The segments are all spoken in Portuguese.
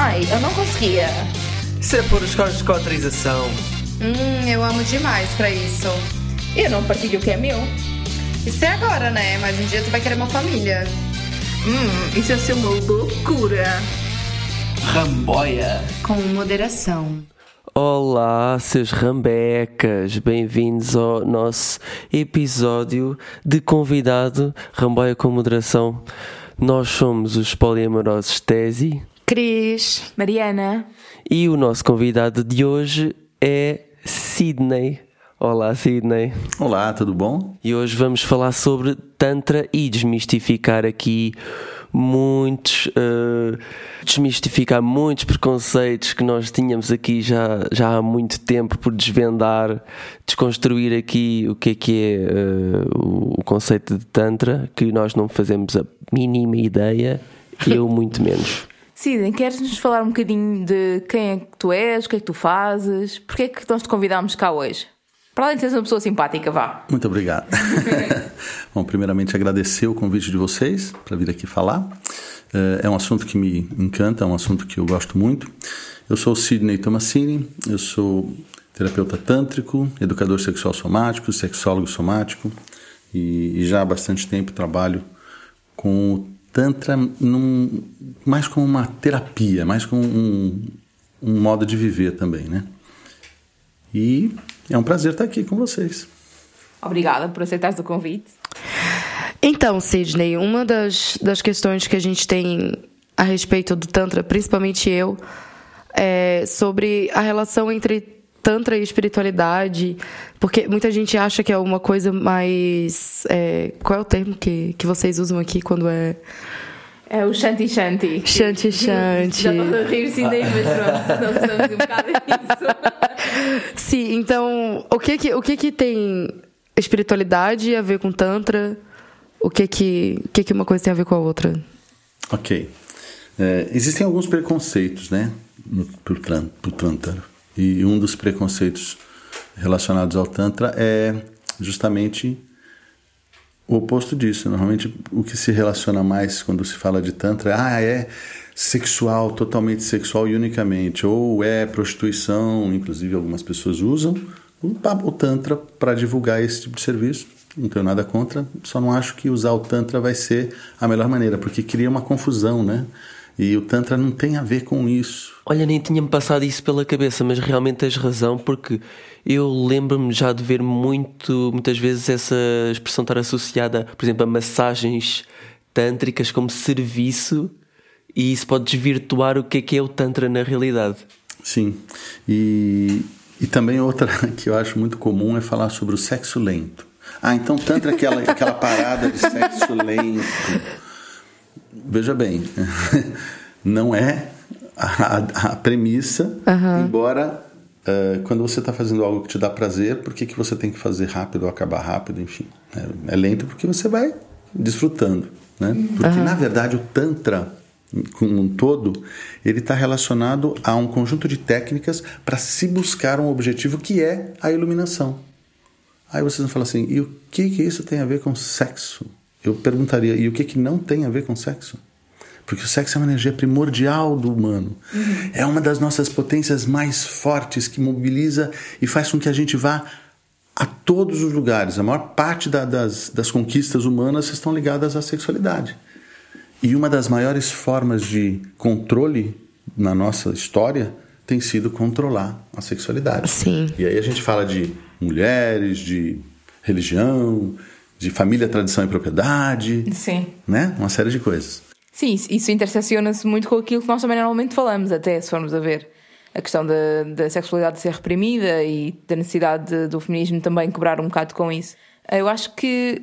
Ai, eu não conseguia. Isso é por cotrização. Hum, eu amo demais pra isso. Eu não partilho o que é meu. Isso é agora, né? Mas um dia tu vai querer uma família. Hum, isso ia ser uma loucura. Ramboia. Com moderação. Olá, seus rambecas, bem-vindos ao nosso episódio de convidado Ramboia com Moderação. Nós somos os poliamorosos Tesi Cris, Mariana. e o nosso convidado de hoje é Sidney. Olá, Sidney. Olá, tudo bom? E hoje vamos falar sobre Tantra e desmistificar aqui muitos. eh, desmistificar muitos preconceitos que nós tínhamos aqui já, já há muito tempo por desvendar, desconstruir aqui o que é que é o, o conceito de Tantra, que nós não fazemos a mínima ideia, eu muito menos. Sidney, queres-nos falar um bocadinho de quem é que tu és, o que é que tu fazes? Porquê é que nós te convidámos cá hoje? Para além de seres uma pessoa simpática, vá. Muito obrigado. bom, primeiramente agradecer o convite de vocês para vir aqui falar. Eh, É um assunto que me encanta, é um assunto que eu gosto muito. Eu sou o Sidney Tomasini, eu sou terapeuta tântrico, educador sexual somático, sexólogo somático e, e já há bastante tempo trabalho com o Tantra num, mais como uma terapia, mais como um, um modo de viver também, né? E é um prazer estar aqui com vocês. Obrigada por aceitares o convite. Então, Sidney, uma das, das questões que a gente tem a respeito do Tantra, principalmente eu, é sobre a relação entre Tantra e espiritualidade, porque muita gente acha que é uma coisa mais. é, qual é o termo que, que vocês usam aqui quando é. É o Shanti Shanti. Shanti Shanti. Já estou a rir sim daí, mas pronto, não estamos um bocado nisso. Sim, então, o que que, o que, que tem espiritualidade a ver com Tantra? O que que, o que que uma coisa tem a ver com a outra? Ok. É, existem alguns preconceitos, né, tran- pro Tantra. E um dos preconceitos relacionados ao Tantra é justamente o oposto disso. Normalmente, o que se relaciona mais quando se fala de Tantra é, ah, é sexual, totalmente sexual e unicamente, ou é prostituição, inclusive algumas pessoas usam o, Tantra para divulgar esse tipo de serviço. Não tenho nada contra, só não acho que usar o Tantra vai ser a melhor maneira, porque cria uma confusão, né? E o Tantra não tem a ver com isso. Olha, nem tinha-me passado isso pela cabeça, mas realmente tens razão, porque eu lembro-me já de ver muito, muitas vezes essa expressão estar associada, por exemplo, a massagens tântricas como serviço, e isso pode desvirtuar o que é que é o Tantra na realidade. Sim. E, e também outra que eu acho muito comum é falar sobre o sexo lento. Ah, então Tantra é aquela, aquela parada de sexo lento. Veja bem, não é a, a premissa, embora eh, quando você está fazendo algo que te dá prazer, por que, que você tem que fazer rápido ou acabar rápido, enfim. É, é lento porque você vai desfrutando. Né? Porque, na verdade, o Tantra, como um todo, ele está relacionado a um conjunto de técnicas para se buscar um objetivo que é a iluminação. Aí vocês vão falar assim, e o que, que isso tem a ver com sexo? Eu perguntaria, e o que, que não tem a ver com sexo? Porque o sexo é uma energia primordial do humano. É uma das nossas potências mais fortes que mobiliza e faz com que a gente vá a todos os lugares. A maior parte da- das, das conquistas humanas estão ligadas à sexualidade. E uma das maiores formas de controle na nossa história tem sido controlar a sexualidade. Sim. E aí a gente fala de mulheres, de religião, de família, tradição e propriedade, Sim. né? Uma série de coisas. Sim, isso- intersecciona-se muito com aquilo que nós também normalmente falamos, até se formos a ver. A questão da, da sexualidade ser reprimida e da necessidade de- do feminismo também quebrar um bocado com isso. Eu acho que,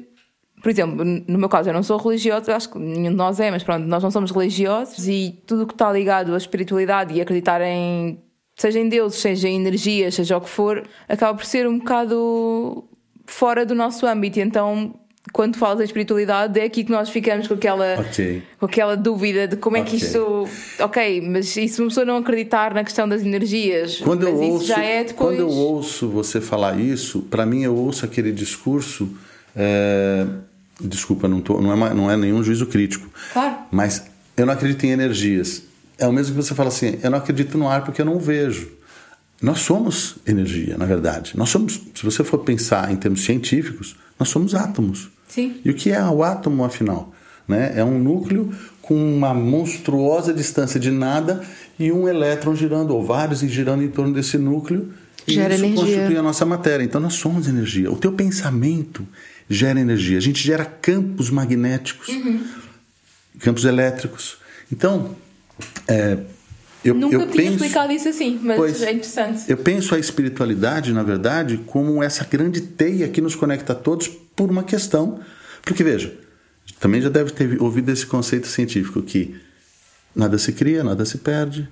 por exemplo, no meu caso, eu não sou religiosa, acho que nenhum de nós é, mas pronto, nós não somos religiosos e tudo o que está ligado à espiritualidade e acreditar em, seja em deuses, seja em energias, seja o que for, acaba por ser um bocado fora do nosso âmbito. Então, quando falas da espiritualidade, é aqui que nós ficamos com aquela Ok. com aquela dúvida de como é que Ok. isto. Ok, mas e se uma pessoa não acreditar na questão das energias? Quando eu, ouço, é depois. quando eu ouço você falar isso, para mim eu ouço aquele discurso. é, desculpa, não, tô, não, é, não é nenhum juízo crítico. Claro. Mas eu não acredito em energias. é o mesmo que você fala assim: eu não acredito no ar porque eu não vejo. Nós somos energia, na verdade. Nós somos, se você for pensar em termos científicos, nós somos átomos. Sim. E o que é o átomo, afinal? Né? É um núcleo com uma monstruosa distância de nada e um elétron girando, ou vários girando em torno desse núcleo. Gera e isso energia. constitui a nossa matéria. Então nós somos energia. O teu pensamento gera energia. A gente gera campos magnéticos, campos elétricos. Então, é, eu, Nunca eu tinha penso, explicado isso assim, mas Pois. é interessante. eu penso a espiritualidade, na verdade, como essa grande teia que nos conecta a todos por uma questão. Porque, veja, também já deve ter ouvido esse conceito científico que nada se cria, nada se perde,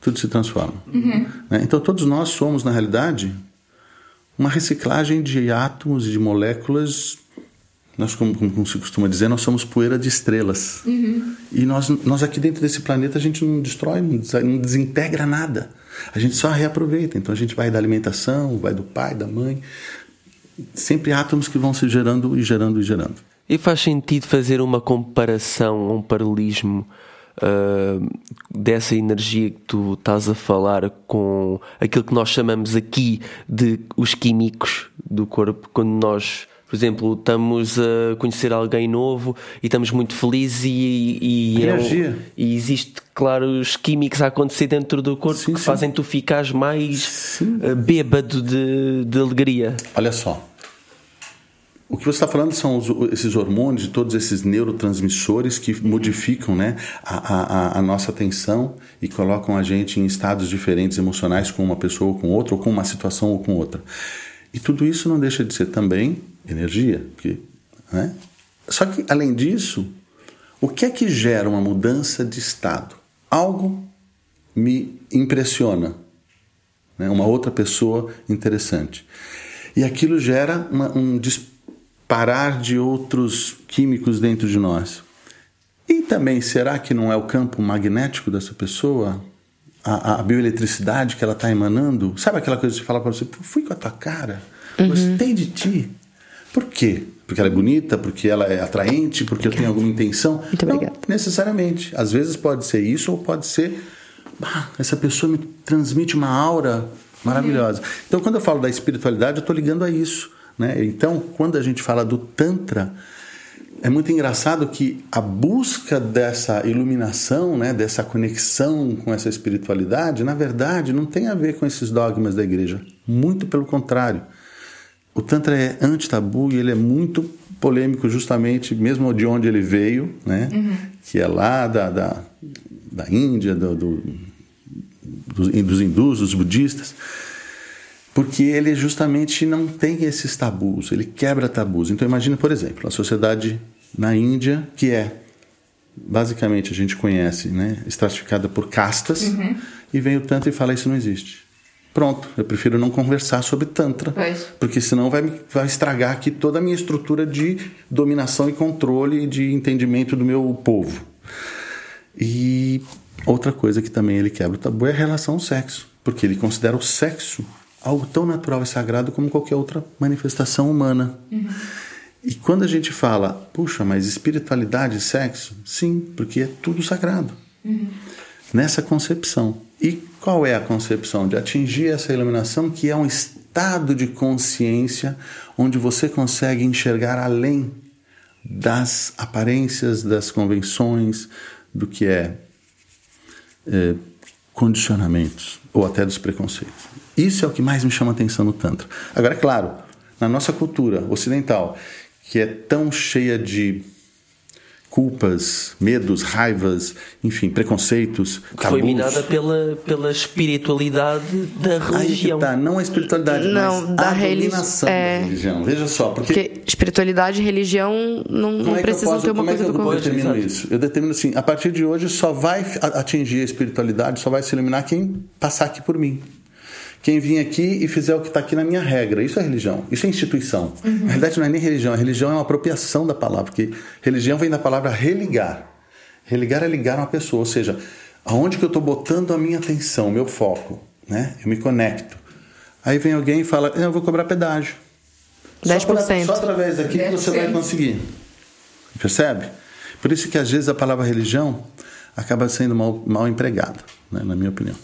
tudo se transforma. Né? Então, todos nós somos, na realidade, uma reciclagem de átomos e de moléculas. Nós, como, como- se costuma dizer, nós somos poeira de estrelas. E nós, nós aqui dentro desse planeta, a gente não destrói, não des- não desintegra nada. A gente só reaproveita. Então a gente vai da alimentação, vai do pai, da mãe. Sempre átomos que vão se gerando e gerando e gerando. E faz sentido fazer uma comparação, um paralelismo ah, dessa energia que tu estás a falar com aquilo que nós chamamos aqui de os químicos do corpo, quando nós, por exemplo, estamos a conhecer alguém novo e estamos muito felizes e, e, é um- e existe, claro, os químicos a acontecer dentro do corpo Sim, que sim. fazem tu ficares mais ah, bêbado de, de alegria. Olha só. O que você está falando são os- esses hormônios e todos esses neurotransmissores que modificam né, a, a- a- a nossa atenção e colocam a gente em estados diferentes emocionais com uma pessoa ou com outra, ou com uma situação ou com outra. E tudo isso não deixa de ser também energia. Porque, né? Só que, além disso, o que é que gera uma mudança de estado? Algo me impressiona né? uma outra pessoa interessante. E aquilo gera uma- um disparar de outros químicos dentro de nós. E também, será que não é o campo magnético dessa pessoa? A, a bioeletricidade que ela está emanando? Sabe aquela coisa de falar para você, "Pô, fui com a tua cara, gostei de ti. Por quê? Porque ela é bonita, porque ela é atraente, porque eu tenho alguma intenção? Muito não, obrigada. necessariamente. Às vezes pode ser isso ou pode ser "Bah, essa pessoa me transmite uma aura maravilhosa. Então, quando eu falo da espiritualidade, eu estou ligando a isso. Né? Então, quando a gente fala do Tantra, é muito engraçado que a busca dessa iluminação, né, dessa conexão com essa espiritualidade, na verdade, não tem a ver com esses dogmas da igreja. Muito pelo contrário. O Tantra é anti-tabu e ele é muito polêmico, justamente, mesmo de onde ele veio, né? que é lá da, da, da Índia, do, do- dos, dos hindus, dos budistas, porque ele justamente não tem esses tabus, ele quebra tabus. Então, imagine, por exemplo, a sociedade na Índia, que é basicamente a gente conhece, né, estratificada por castas, e vem o Tantra e fala: Isso não existe. Pronto, eu prefiro não conversar sobre Tantra, Pois. porque senão vai, vai estragar aqui toda a minha estrutura de dominação e controle e de entendimento do meu povo. E outra coisa que também ele quebra o tabu é a relação ao sexo, porque ele considera o sexo algo tão natural e sagrado como qualquer outra manifestação humana. E quando a gente fala, puxa, mas espiritualidade e sexo? Sim, porque é tudo sagrado. Nessa concepção. E qual é a concepção? De atingir essa iluminação que é um estado de consciência onde você consegue enxergar além das aparências, das convenções, do que é, é, condicionamentos ou até dos preconceitos. Isso é o que mais me chama a atenção no Tantra. Agora, é claro, na nossa cultura ocidental, que é tão cheia de culpas, medos, raivas, enfim, preconceitos, Que foi tabus. minada pela, pela espiritualidade da Aí que religião. tá, não a espiritualidade, Não, mas da a dominação é. da religião. Veja só, porque Porque espiritualidade e religião não, não é que eu precisam posso- ter uma como é coisa que do eu outro. determino Exato. isso? Eu determino assim, a partir de hoje só vai atingir a espiritualidade, só vai se iluminar quem passar aqui por mim. Quem vir aqui e fizer o que está aqui na minha regra. Isso é religião, isso é instituição. Na realidade não é nem religião, a religião é uma apropriação da palavra, porque religião vem da palavra religar. Religar é ligar uma pessoa, ou seja, aonde que eu estou botando a minha atenção, o meu foco, né? Eu me conecto. Aí vem alguém e fala, eu vou cobrar pedágio. Só 10%. Só através daqui que você vai 10%. conseguir. Percebe? Por isso que às vezes a palavra religião, acaba sendo mal, mal empregada, né, na minha opinião.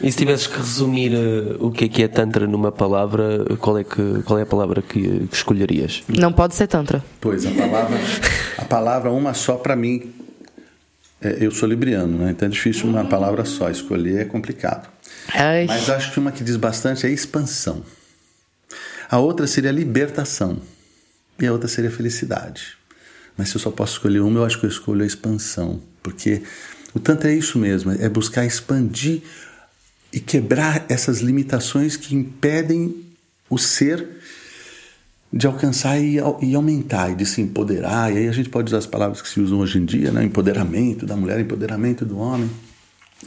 E se tivesses que resumir uh, o que é que é Tantra numa palavra, qual é, que, qual é a palavra que, que escolherias? Não pode ser Tantra. Pois, a palavra, a palavra uma só para mim, é, eu sou libriano, né? então é difícil uma palavra só, escolher é complicado. Ai. Mas acho que uma que diz bastante é expansão. A outra seria libertação. E a outra seria felicidade. Mas se eu só posso escolher uma, eu acho que eu escolho a expansão. Porque o Tantra é isso mesmo, é buscar expandir e quebrar essas limitações que impedem o ser de alcançar e, e, aumentar, e de se empoderar. E aí a gente pode usar as palavras que se usam hoje em dia, né? empoderamento da mulher, empoderamento do homem.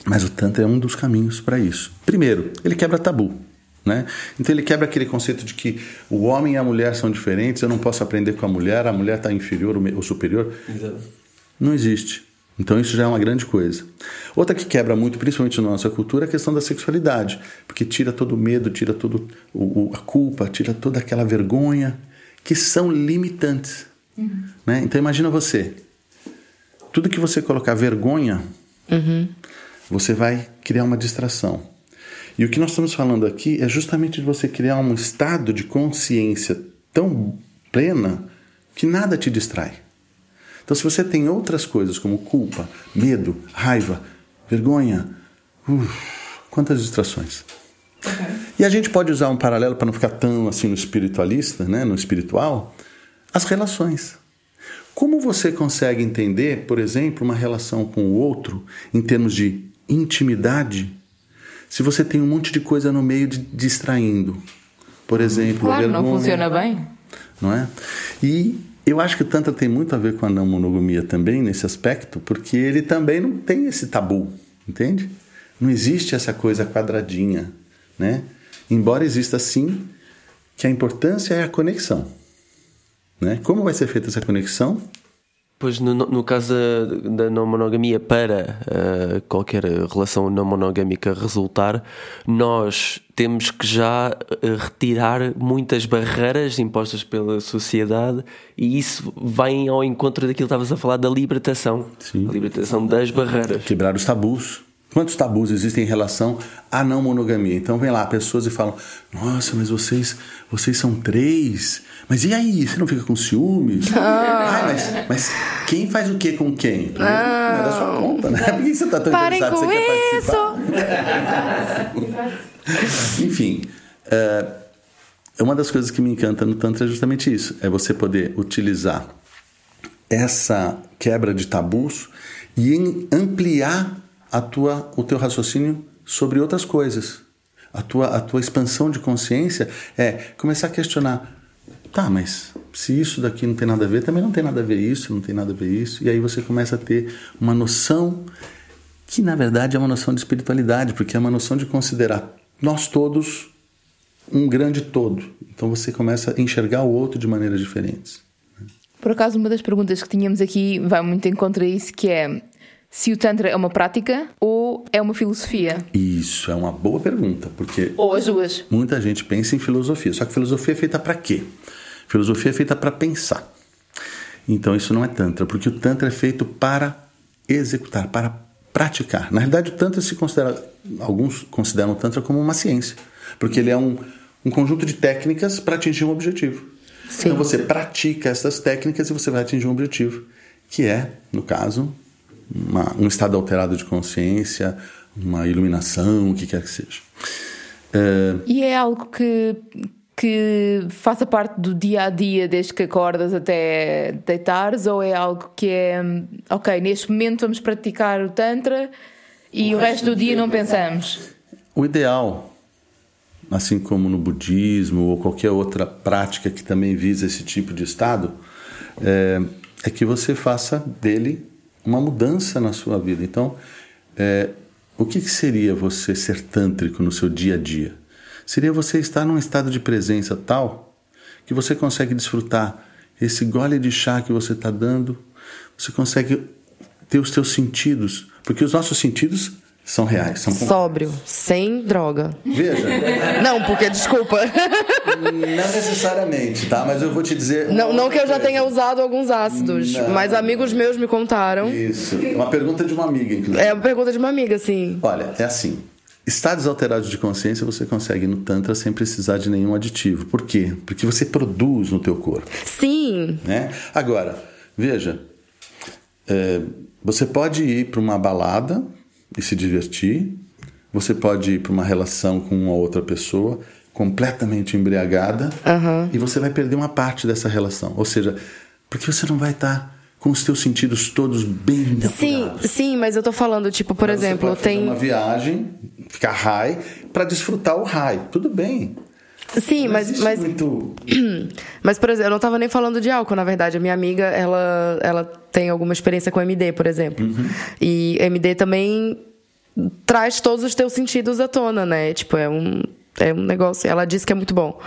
Mas o Tantra é um dos caminhos para isso. Primeiro, ele quebra tabu. Né? Então ele quebra aquele conceito de que o homem e a mulher são diferentes, eu não posso aprender com a mulher, a mulher está inferior ou superior. Exato. Não existe. Então isso já é uma grande coisa. Outra que quebra muito, principalmente na nossa cultura, é a questão da sexualidade, porque tira todo o medo, tira todo o, a culpa, tira toda aquela vergonha, que são limitantes. Uhum. Né? Então imagina você, tudo que você colocar vergonha, uhum. você vai criar uma distração. E o que nós estamos falando aqui é justamente de você criar um estado de consciência tão plena que nada te distrai. Então, se você tem outras coisas como culpa, medo, raiva, vergonha, uf, quantas distrações. Okay. E a gente pode usar um paralelo para não ficar tão assim no espiritualista, né, no espiritual, as relações. Como você consegue entender, por exemplo, uma relação com o outro em termos de intimidade, se você tem um monte de coisa no meio de distraindo? Por exemplo, claro, vergonha, não funciona bem. Não é? E eu acho que o Tantra tem muito a ver com a não monogamia também, nesse aspecto, porque ele também não tem esse tabu, entende? Não existe essa coisa quadradinha, né? Embora exista sim, que a importância é a conexão. Né? Como vai ser feita essa conexão? Pois no, no caso da, da, não monogamia, para uh, qualquer relação não monogâmica resultar, nós temos que já eh, retirar muitas barreiras impostas pela sociedade e isso vai ao encontro daquilo que estavas a falar da libertação. Sim. A libertação das barreiras. Quebrar os tabus. Quantos tabus existem em relação à não monogamia? Então vem lá pessoas e falam: Nossa, mas vocês, vocês são três. Mas e aí? Você não fica com ciúmes? Ah, mas, mas quem faz o que com quem? Não, não é da sua conta, né? Por que você está tão Parem interessado? Com você isso. Enfim, uh, uma das coisas que me encanta no Tantra é justamente isso: é você poder utilizar essa quebra de tabus e ampliar a tua, o teu raciocínio sobre outras coisas. A tua, a tua expansão de consciência é começar a questionar: tá, mas se isso daqui não tem nada a ver, também não tem nada a ver isso, não tem nada a ver isso. E aí você começa a ter uma noção que, na verdade, é uma noção de espiritualidade, porque é uma noção de considerar nós todos um grande todo. Então você começa a enxergar o outro de maneiras diferentes. Por acaso, uma das perguntas que tínhamos aqui vai muito em contra isso, que é se o Tantra é uma prática ou é uma filosofia? Isso é uma boa pergunta, porque. Ou as duas. Muita gente pensa em filosofia. Só que filosofia é feita para quê? Filosofia é feita para pensar. Então isso não é Tantra, porque o Tantra é feito para executar, para praticar. Na realidade, o Tantra se considera. Alguns consideram o Tantra como uma ciência, porque ele é um, um conjunto de técnicas para atingir um objetivo. Sim. Então você pratica essas técnicas e você vai atingir um objetivo, que é, no caso, uma, um estado alterado de consciência, uma iluminação, o que quer que seja. É... E é algo que, que faça parte do dia a dia, desde que acordas até deitares, ou é algo que é ok, neste momento vamos praticar o Tantra e o, o resto do dia não pensamos? O ideal, assim como no budismo ou qualquer outra prática que também visa esse tipo de estado, é, é que você faça dele uma mudança na sua vida. Então, é, o que, que seria você ser tântrico no seu dia a dia? Seria você estar num estado de presença tal que você consegue desfrutar esse gole de chá que você está dando, você consegue ter os seus sentidos, porque os nossos sentidos São reais, são Sóbrio, sem droga. Veja. Não, porque, desculpa. Não necessariamente, tá? Mas eu vou te dizer. Não, não que eu já tenha usado alguns ácidos, Não. mas amigos meus me contaram. Isso. Uma pergunta de uma amiga, inclusive. É uma pergunta de uma amiga, sim. Olha, é assim. Estados alterados de consciência você consegue no Tantra sem precisar de nenhum aditivo. Por quê? Porque você produz no teu corpo. Sim. Né? Agora, veja, é, você pode ir para uma balada e se divertir, você pode ir para uma relação com uma outra pessoa completamente embriagada e você vai perder uma parte dessa relação. Ou seja, porque você não vai estar com os teus sentidos todos bem Sim, apurados. sim, mas eu tô falando, tipo, por Você exemplo, pode fazer tem. uma viagem, ficar high, para desfrutar o high. Tudo bem. Sim, Não mas, existe mas, muito... mas, por exemplo, eu não tava nem falando de álcool, na verdade. A minha amiga, ela, ela tem alguma experiência com MD, por exemplo. Uhum. E MD também traz todos os teus sentidos à tona, né? Tipo, é um. É um negócio. Ela disse que é muito bom.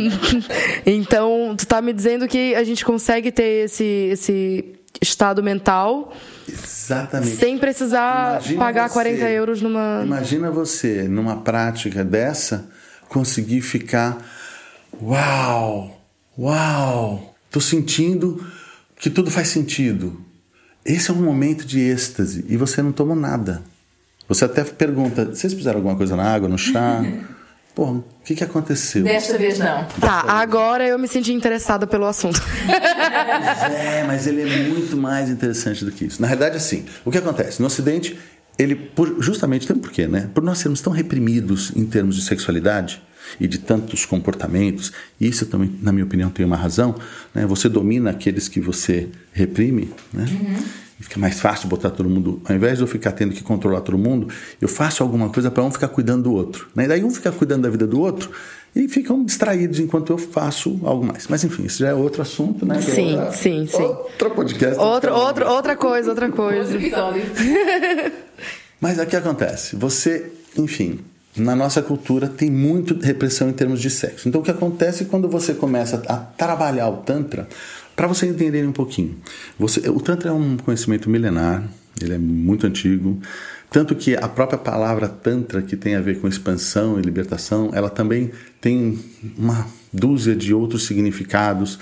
então, tu tá me dizendo que a gente consegue ter esse, esse estado mental Exatamente. sem precisar Imagina pagar você- 40 euros numa. Imagina você, numa prática dessa, conseguir ficar. Uau! Uau! Tô sentindo que tudo faz sentido. Esse é um momento de êxtase e você não tomou nada. Você até pergunta: vocês fizeram alguma coisa na água, no chá? Pô, o que, que aconteceu? Desta vez não. Tá, agora eu me senti interessada pelo assunto. É, mas ele é muito mais interessante do que isso. Na realidade, assim, o que acontece? No Ocidente, ele, por, justamente, tem um porquê, né? Por nós sermos tão reprimidos em termos de sexualidade e de tantos comportamentos, e isso também, na minha opinião, tem uma razão, né? Você domina aqueles que você reprime, né? E fica mais fácil botar todo mundo. Ao invés de eu ficar tendo que controlar todo mundo, eu faço alguma coisa para um ficar cuidando do outro. Né? E daí um fica cuidando da vida do outro e ficam distraídos enquanto eu faço algo mais. Mas enfim, isso já é outro assunto, né? Que é Sim, outra- sim, sim. Outro podcast. Outra, outra, outra coisa, outra coisa. episódio. Mas o que acontece? Você, enfim, na nossa cultura tem muito repressão em termos de sexo. Então o que acontece quando você começa a trabalhar o Tantra, para você entender um pouquinho. Você, o Tantra é um conhecimento milenar, ele é muito antigo. Tanto que a própria palavra Tantra, que tem a ver com expansão e libertação, ela também tem uma dúzia de outros significados,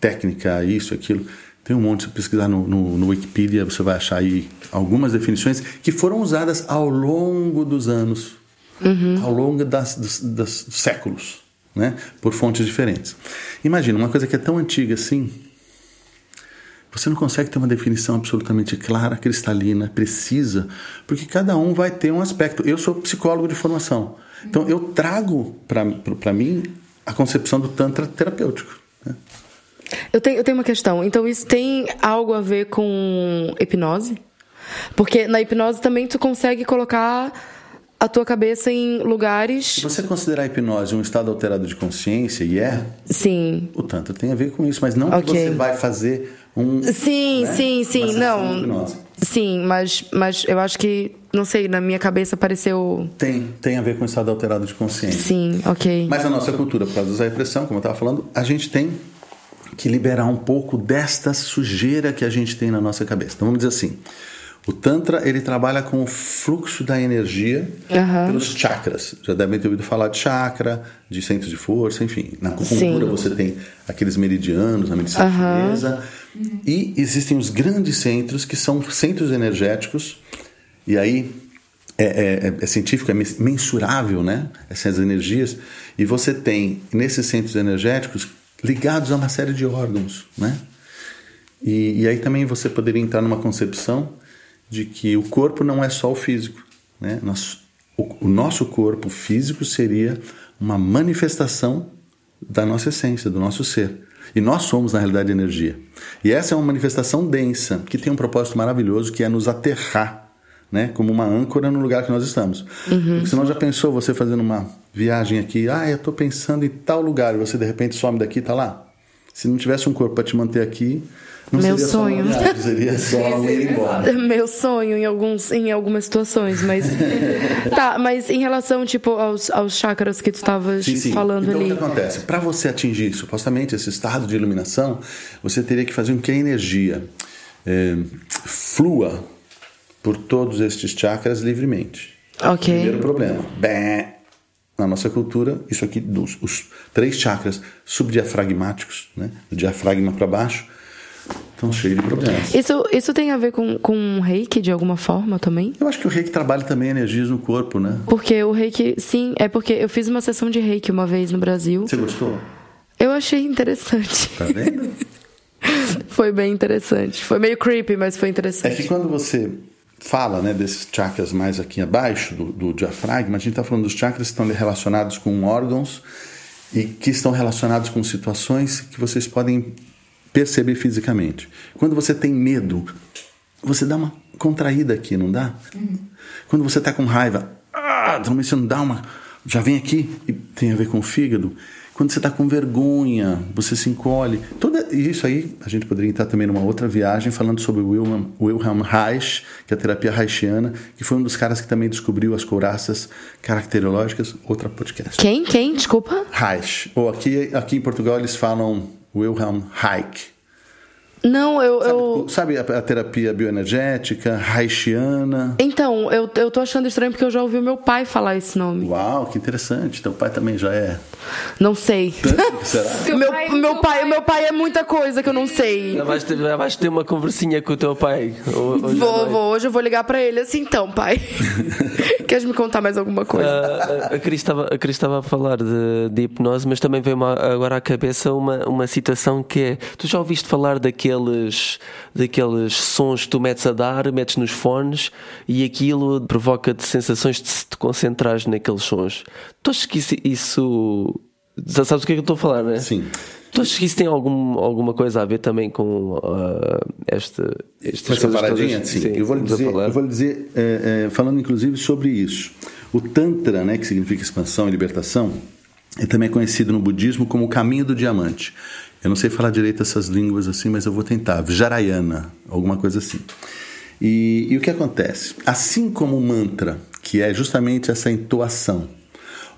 técnica, isso, aquilo. Tem um monte, se você pesquisar no, no, no Wikipedia, você vai achar aí algumas definições que foram usadas ao longo dos anos, ao longo das, dos, das- dos séculos, né? por fontes diferentes. Imagina, uma coisa que é tão antiga assim, você não consegue ter uma definição absolutamente clara, cristalina, precisa, porque cada um vai ter um aspecto. Eu sou psicólogo de formação, então eu trago para mim a concepção do Tantra terapêutico. né? Eu tenho, eu tenho uma questão. Então, isso tem algo a ver com hipnose? Porque na hipnose também tu consegue colocar a tua cabeça em Se lugares. você considerar a hipnose um estado alterado de consciência, e é, Sim. o Tantra tem a ver com isso, mas não que Ok. você vai fazer um. Sim, né, sim, sim. Não. Sim, mas, mas eu acho que, não sei, na minha cabeça pareceu. Tem, tem a ver com o estado alterado de consciência. Sim, ok. Mas na nossa cultura, por causa da repressão, como eu estava falando, a gente tem que liberar um pouco desta sujeira que a gente tem na nossa cabeça. Então vamos dizer assim, o Tantra ele trabalha com o fluxo da energia Aham. pelos chakras. Já devem ter ouvido falar de chakra, de centros de força, enfim. Na acupuntura Sim. você tem aqueles meridianos, a medicina Aham. chinesa. E existem os grandes centros, que são centros energéticos. E aí é, é- é científico, é mensurável, né? Essas energias. E você tem nesses centros energéticos ligados a uma série de órgãos, né? E, e aí também você poderia entrar numa concepção de que o corpo não é só o físico, né? Nós, o, o nosso corpo físico seria uma manifestação da nossa essência, do nosso ser. E nós somos, na realidade, energia. E essa é uma manifestação densa, que tem um propósito maravilhoso, que é nos aterrar, né? como uma âncora no lugar que nós estamos. Porque senão já pensou você fazendo uma viagem aqui, ah, eu estou pensando em tal lugar, e você de repente some daqui e está lá? Se não tivesse um corpo para te manter aqui, não Meu seria sonho. viagem, seria só ir embora. Meu sonho em, alguns, em algumas situações, mas. tá, mas em relação, tipo, aos, aos chakras que tu sim. falando então, ali. o que acontece? Para você atingir supostamente esse estado de iluminação, você teria que fazer com que a energia eh, flua por todos estes chakras livremente. Ok. Primeiro problema. Bé. Na nossa cultura, isso aqui, dos, os três chakras subdiafragmáticos, né? do diafragma para baixo, estão cheios de problemas. Isso, isso tem a ver com, com reiki de alguma forma também? Eu acho que o reiki trabalha também energias no corpo, né? Porque o reiki, sim, é porque eu fiz uma sessão de reiki uma vez no Brasil. Você gostou? Eu achei interessante. Tá vendo? Foi bem interessante. Foi meio creepy, mas foi É interessante. que quando você fala né, desses chakras mais aqui abaixo do, do diafragma, a gente está falando dos chakras que estão relacionados com órgãos e que estão relacionados com situações que vocês podem perceber fisicamente. Quando você tem medo, você dá uma contraída aqui, não dá? Quando você está com raiva, ah, também você não dá uma. Já vem aqui e tem a ver com o fígado. Quando você está com vergonha, você se encolhe. Toda isso aí, a gente poderia entrar também numa outra viagem falando sobre o Wilhelm, Wilhelm Reich, que é a terapia reichiana, que foi um dos caras que também descobriu as couraças caracterológicas. Outra podcast. Quem? Quem? Desculpa? Reich. Ou aqui, aqui em Portugal eles falam Wilhelm Reich. Não, eu. eu... Sabe a, a terapia bioenergética, reichiana? Então, eu, eu tô achando estranho porque eu já ouvi o meu pai falar esse nome. Uau, que interessante. Teu pai também já é. Não sei. Será? Teu meu, pai- meu, pai, pai- meu pai é muita coisa que eu não sei. Já vais ter, uma conversinha com o teu pai. ho- hoje Vou, vou, hoje eu vou ligar pra ele assim, então, pai. Queres me contar mais alguma coisa? Ah, a Cris estava a, Cris estava a falar de, de hipnose, mas também veio-me agora à cabeça uma, uma situação que é: tu já ouviste falar daqueles, daqueles sons que tu metes a dar, metes nos fones e aquilo provoca-te sensações de se te concentrares naqueles sons. Tu achas que isso. isso já sabes o que é que eu estou a falar, não é? Sim. Tu achas que isso tem algum, alguma coisa a ver também com estas essa coisas paradinha? todas? Sim. Eu vou lhe dizer, eu vou lhe dizer é, é, falando inclusive sobre isso. O Tantra, né, que significa expansão e libertação, é também conhecido no budismo como o caminho do diamante. Eu não sei falar direito essas línguas assim, mas eu vou tentar. Vijrayana, alguma coisa assim. E, e o que acontece? Assim como o mantra, que é justamente essa entoação.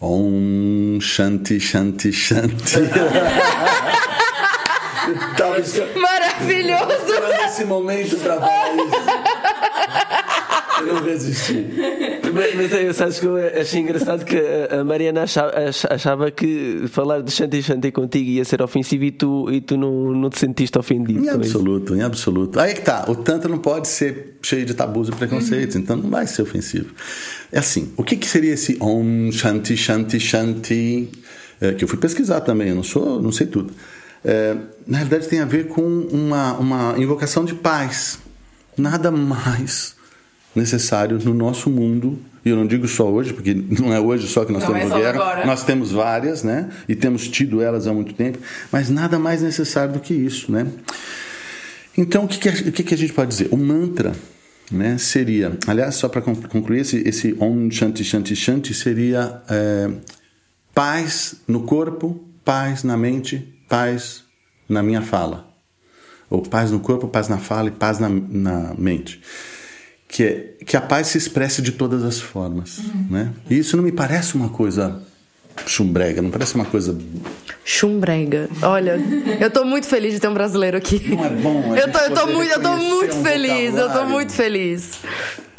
Om Shanti Shanti Shanti. Maravilhoso! nesse momento para. Eu não resisti. Mas, mas eu, sabes que eu achei engraçado que a Mariana achava, ach- achava que falar de Shanti Shanti contigo ia ser ofensivo e tu, e tu não, não te sentiste ofendido. Em absoluto, em absoluto. Aí que tá, o Tantra não pode ser cheio de tabus e preconceitos, então não vai ser ofensivo. É assim, o que, que seria esse Om Shanti Shanti Shanti? É, que eu fui pesquisar também, eu não sou, não sei tudo. É, na realidade tem a ver com uma, uma invocação de paz. Nada mais necessário no nosso mundo, e eu não digo só hoje, porque não é hoje só que nós Não temos é guerra, agora. nós temos várias, né? E temos tido elas há muito tempo, mas nada mais necessário do que isso, né? Então, o que, que, a, o que, que a gente pode dizer? O mantra né, seria, aliás, só para concluir, esse, esse Om Shanti Shanti Shanti seria é, paz no corpo, paz na mente, paz na minha fala. Ou paz no corpo, paz na fala e paz na, na mente. Que, é, que a paz se expresse de todas as formas. Né? E isso não me parece uma coisa chumbrega, não parece uma coisa Chumbrega. Olha, eu tô muito feliz de ter um brasileiro aqui. Não é bom a Eu gente tô, eu tô muito, eu tô muito um feliz, eu tô muito feliz.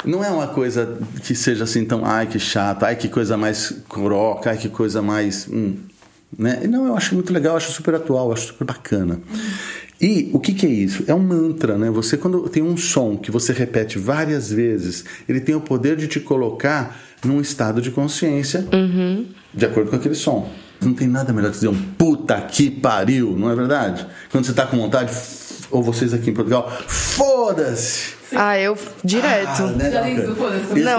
Não é uma coisa que seja assim tão, ai que chato, ai que coisa mais croca, ai que coisa mais. hum, né? E Não, eu acho muito legal, eu acho super atual, eu acho super bacana. E o que, que é isso? É um mantra, né? Você, quando tem um som que você repete várias vezes, ele tem o poder de te colocar num estado de consciência de acordo com aquele som. Não tem nada melhor que dizer um puta que pariu, não é verdade? Quando você está com vontade, ou vocês aqui em Portugal, foda-se! Ah, eu direto. Ah, né? Já Isso Não,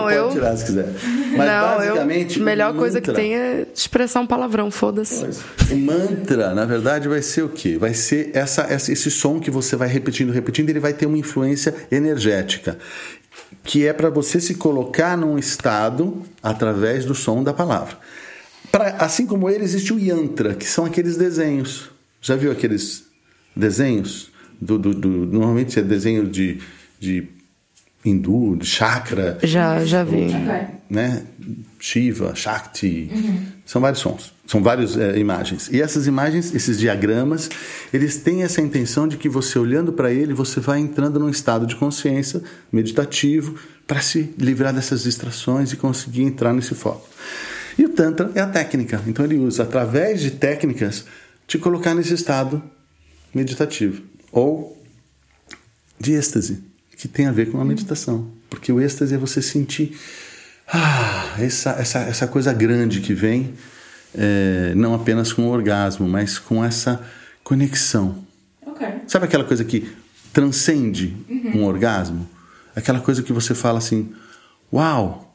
foda-se. eu- tirar se quiser. Mas não, basicamente. eu. o Melhor coisa que tem é expressar um palavrão, foda-se. O mantra, na verdade, vai ser o quê? Vai ser essa, essa- esse som que você vai repetindo, repetindo, ele vai ter uma influência energética. Que é para você se colocar num estado através do som da palavra. Pra- assim como ele, existe o yantra, que são aqueles desenhos. Já viu aqueles desenhos? Do, do- do- normalmente é desenho de, de hindu, de chakra Já, já vi. Né? Shiva, Shakti, são vários sons. São várias é, imagens. E essas imagens, esses diagramas, eles têm essa intenção de que você olhando para ele, você vai entrando num estado de consciência meditativo para se livrar dessas distrações e conseguir entrar nesse foco. E o Tantra é a técnica. Então ele usa, através de técnicas, te colocar nesse estado meditativo. Ou de êxtase, que tem a ver com a meditação. Porque o êxtase é você sentir ah, essa, essa, essa coisa grande que vem é, não apenas com o orgasmo, mas com essa conexão. Okay. Sabe aquela coisa que transcende uhum. um orgasmo? Aquela coisa que você fala assim: Uau!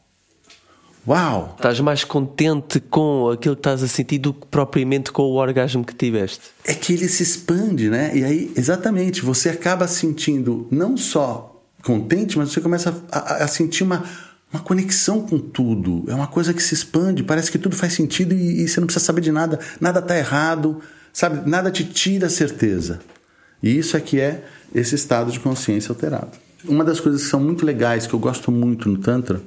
Uau! Estás mais contente com aquilo que estás a sentir do que propriamente com o orgasmo que tiveste. É que ele se expande, né? E aí, exatamente, você acaba sentindo não só contente, mas você começa a, a sentir uma uma conexão com tudo. É uma coisa que se expande, parece que tudo faz sentido e, e você não precisa saber de nada, nada está errado, sabe? Nada te tira a certeza. E isso é que é esse estado de consciência alterado. Uma das coisas que são muito legais, que eu gosto muito no Tantra,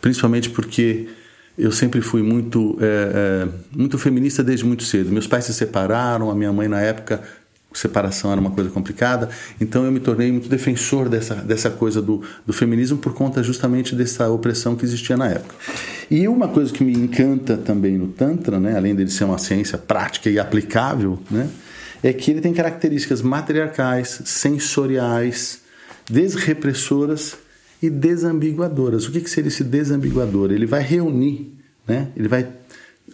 principalmente porque eu sempre fui muito, é, é, muito feminista desde muito cedo. Meus pais se separaram, a minha mãe na época separação era uma coisa complicada, então eu me tornei muito defensor dessa, dessa coisa do, do feminismo por conta justamente dessa opressão que existia na época. E uma coisa que me encanta também no Tantra, né, além dele ser uma ciência prática e aplicável, né, é que ele tem características matriarcais, sensoriais, desrepressoras e desambiguadoras. O que, que seria esse desambiguador? Ele vai reunir, né, ele vai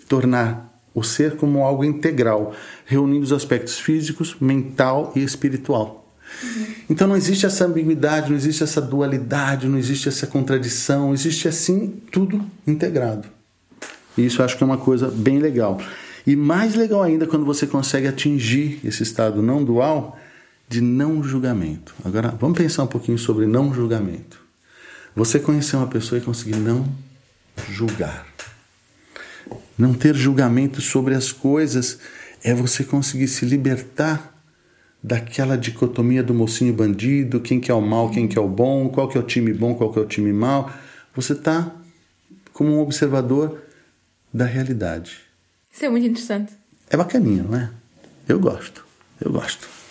tornar o ser como algo integral, reunindo os aspectos físicos, mental e espiritual. Então não existe essa ambiguidade, não existe essa dualidade, não existe essa contradição, existe assim tudo integrado. E isso eu acho que é uma coisa bem legal. E mais legal ainda quando você consegue atingir esse estado não dual de não julgamento. Agora vamos pensar um pouquinho sobre não julgamento. Você conhecer uma pessoa e conseguir não julgar. Não ter julgamento sobre as coisas é você conseguir se libertar daquela dicotomia do mocinho bandido, quem que é o mal, quem que é o bom, qual que é o time bom, qual que é o time mal. Você está como um observador da realidade. Isso é muito interessante. É bacaninha, não é? Eu gosto. Eu gosto.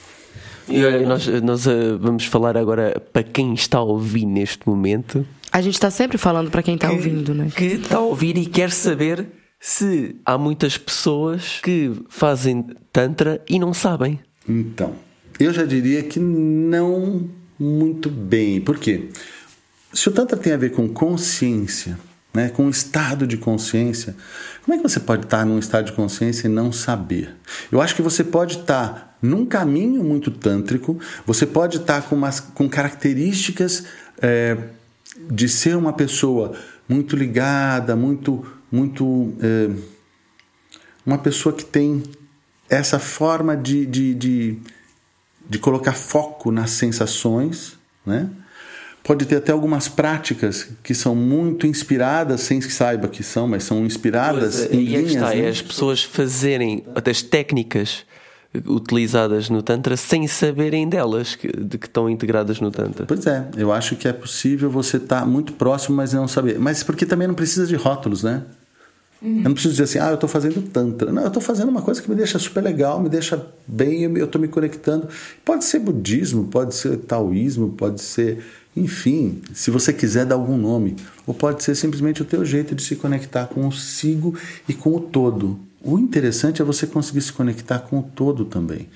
E olha, nós, nós uh, vamos falar agora para quem está a ouvir neste momento. A gente está sempre falando para quem está ouvindo, né? Que está a ouvir e quer saber se há muitas pessoas que fazem Tantra e não sabem. Então, eu já diria que não muito bem. Por quê? Se o Tantra tem a ver com consciência, né, com estado de consciência, como é que você pode estar num estado de consciência e não saber? Eu acho que você pode estar num caminho muito tântrico, você pode estar com, umas, com características é, de ser uma pessoa muito ligada, muito muito. É, uma pessoa que tem essa forma de, de, de, de colocar foco nas sensações, né? Pode ter até algumas práticas que são muito inspiradas, sem que saiba que são, mas são inspiradas pois, em e linhas. Está, né? é as pessoas fazerem as técnicas utilizadas no Tantra sem saberem delas, que, de que estão integradas no Tantra. Pois é, eu acho que é possível você estar muito próximo, mas não saber. Mas porque também não precisa de rótulos, né? Uhum. Eu não preciso dizer assim, ah, eu estou fazendo Tantra. Não, eu estou fazendo uma coisa que me deixa super legal, me deixa bem, eu estou me conectando. Pode ser budismo, pode ser taoísmo, pode ser, enfim, se você quiser dar algum nome. Ou pode ser simplesmente o teu jeito de se conectar com o sigo e com o todo. O interessante é você conseguir se conectar com o todo também.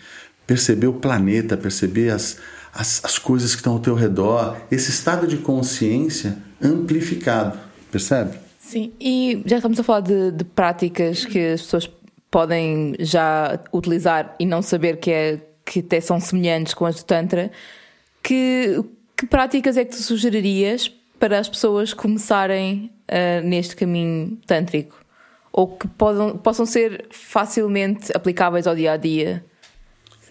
Perceber o planeta, perceber as, as, as coisas que estão ao teu redor. Esse estado de consciência amplificado. Percebe? Sim, e já estamos a falar de, de práticas que as pessoas podem já utilizar e não saber que, é, que até são semelhantes com as do Tantra. Que, que práticas é que tu sugeririas para as pessoas começarem uh, neste caminho tântrico? Ou que podam, possam ser facilmente aplicáveis ao dia a dia?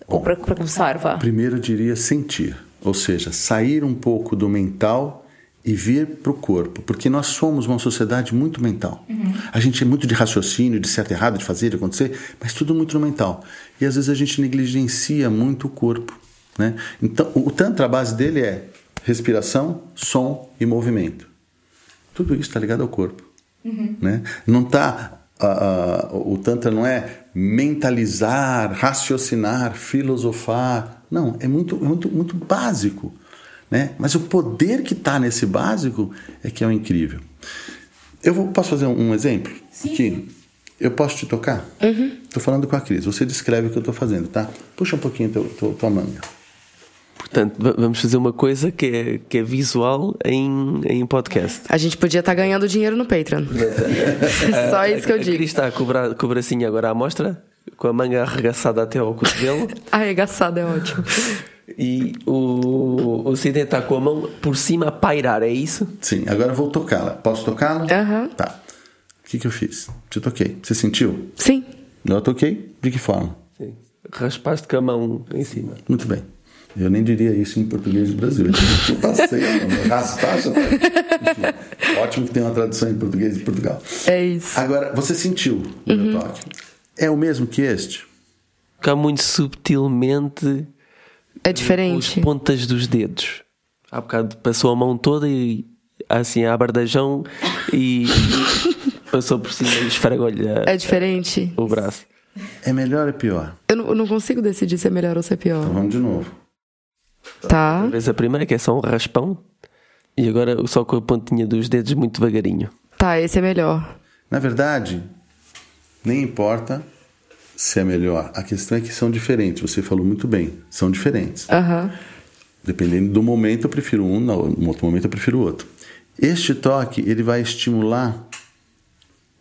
Bom, ou para, para começar, vá? Primeiro eu diria sentir, ou seja, sair um pouco do mental e vir para o corpo, porque nós somos uma sociedade muito mental. Uhum. A gente é muito de raciocínio, de certo e errado, de fazer, de acontecer, mas tudo muito no mental. E às vezes a gente negligencia muito o corpo. Né? Então, o Tantra, a base dele é respiração, som e movimento. Tudo isso está ligado ao corpo. Uhum. Né? Não está a, o Tantra não é mentalizar, raciocinar, filosofar. Não, é muito, é muito, muito básico. Né? Mas o poder que está nesse básico é que é o incrível. Eu vou, posso fazer um, um exemplo? Sim. Aqui. Eu posso te tocar? Estou falando com a Cris. Você descreve o que eu estou fazendo, tá? Puxa um pouquinho teu, tua, tua manga. Portanto, vamos fazer uma coisa que é, que é visual em, em podcast. A gente podia estar tá ganhando dinheiro no Patreon. Só isso que eu digo. A Cris está com o bracinho agora à mostra, com a manga arregaçada até ao cotovelo. Arregaçada é ótimo. E o, o Cid está com a mão por cima a pairar, é isso? Sim, agora eu vou tocá-la. Posso tocá-la? Aham. Uhum. Tá. O que, que eu fiz? Te toquei. Você sentiu? Sim. Eu toquei? De que forma? Sim. Raspaste com a mão em cima. Muito bem. Eu nem diria isso em português do Brasil. Eu passei, já tá. ótimo que tem uma tradução em português de Portugal. É isso. Agora, você sentiu o uhum. meu toque. É o mesmo que este? Fica muito subtilmente. É diferente. As pontas dos dedos. Há bocado passou a mão toda e assim a bardajão e passou por cima e esfregou-lhe é diferente. o braço. É melhor ou é pior? Eu não, eu não, consigo decidir se é melhor ou se é pior. Então vamos de novo. Tá. Talvez a primeira, que é só um raspão. E agora só com a pontinha dos dedos muito devagarinho. Tá, esse é melhor. Na verdade, nem importa se é melhor. A questão é que são diferentes. Você falou muito bem. São diferentes. Uhum. Dependendo do momento, eu prefiro um, no outro momento eu prefiro o outro. Este toque, ele vai estimular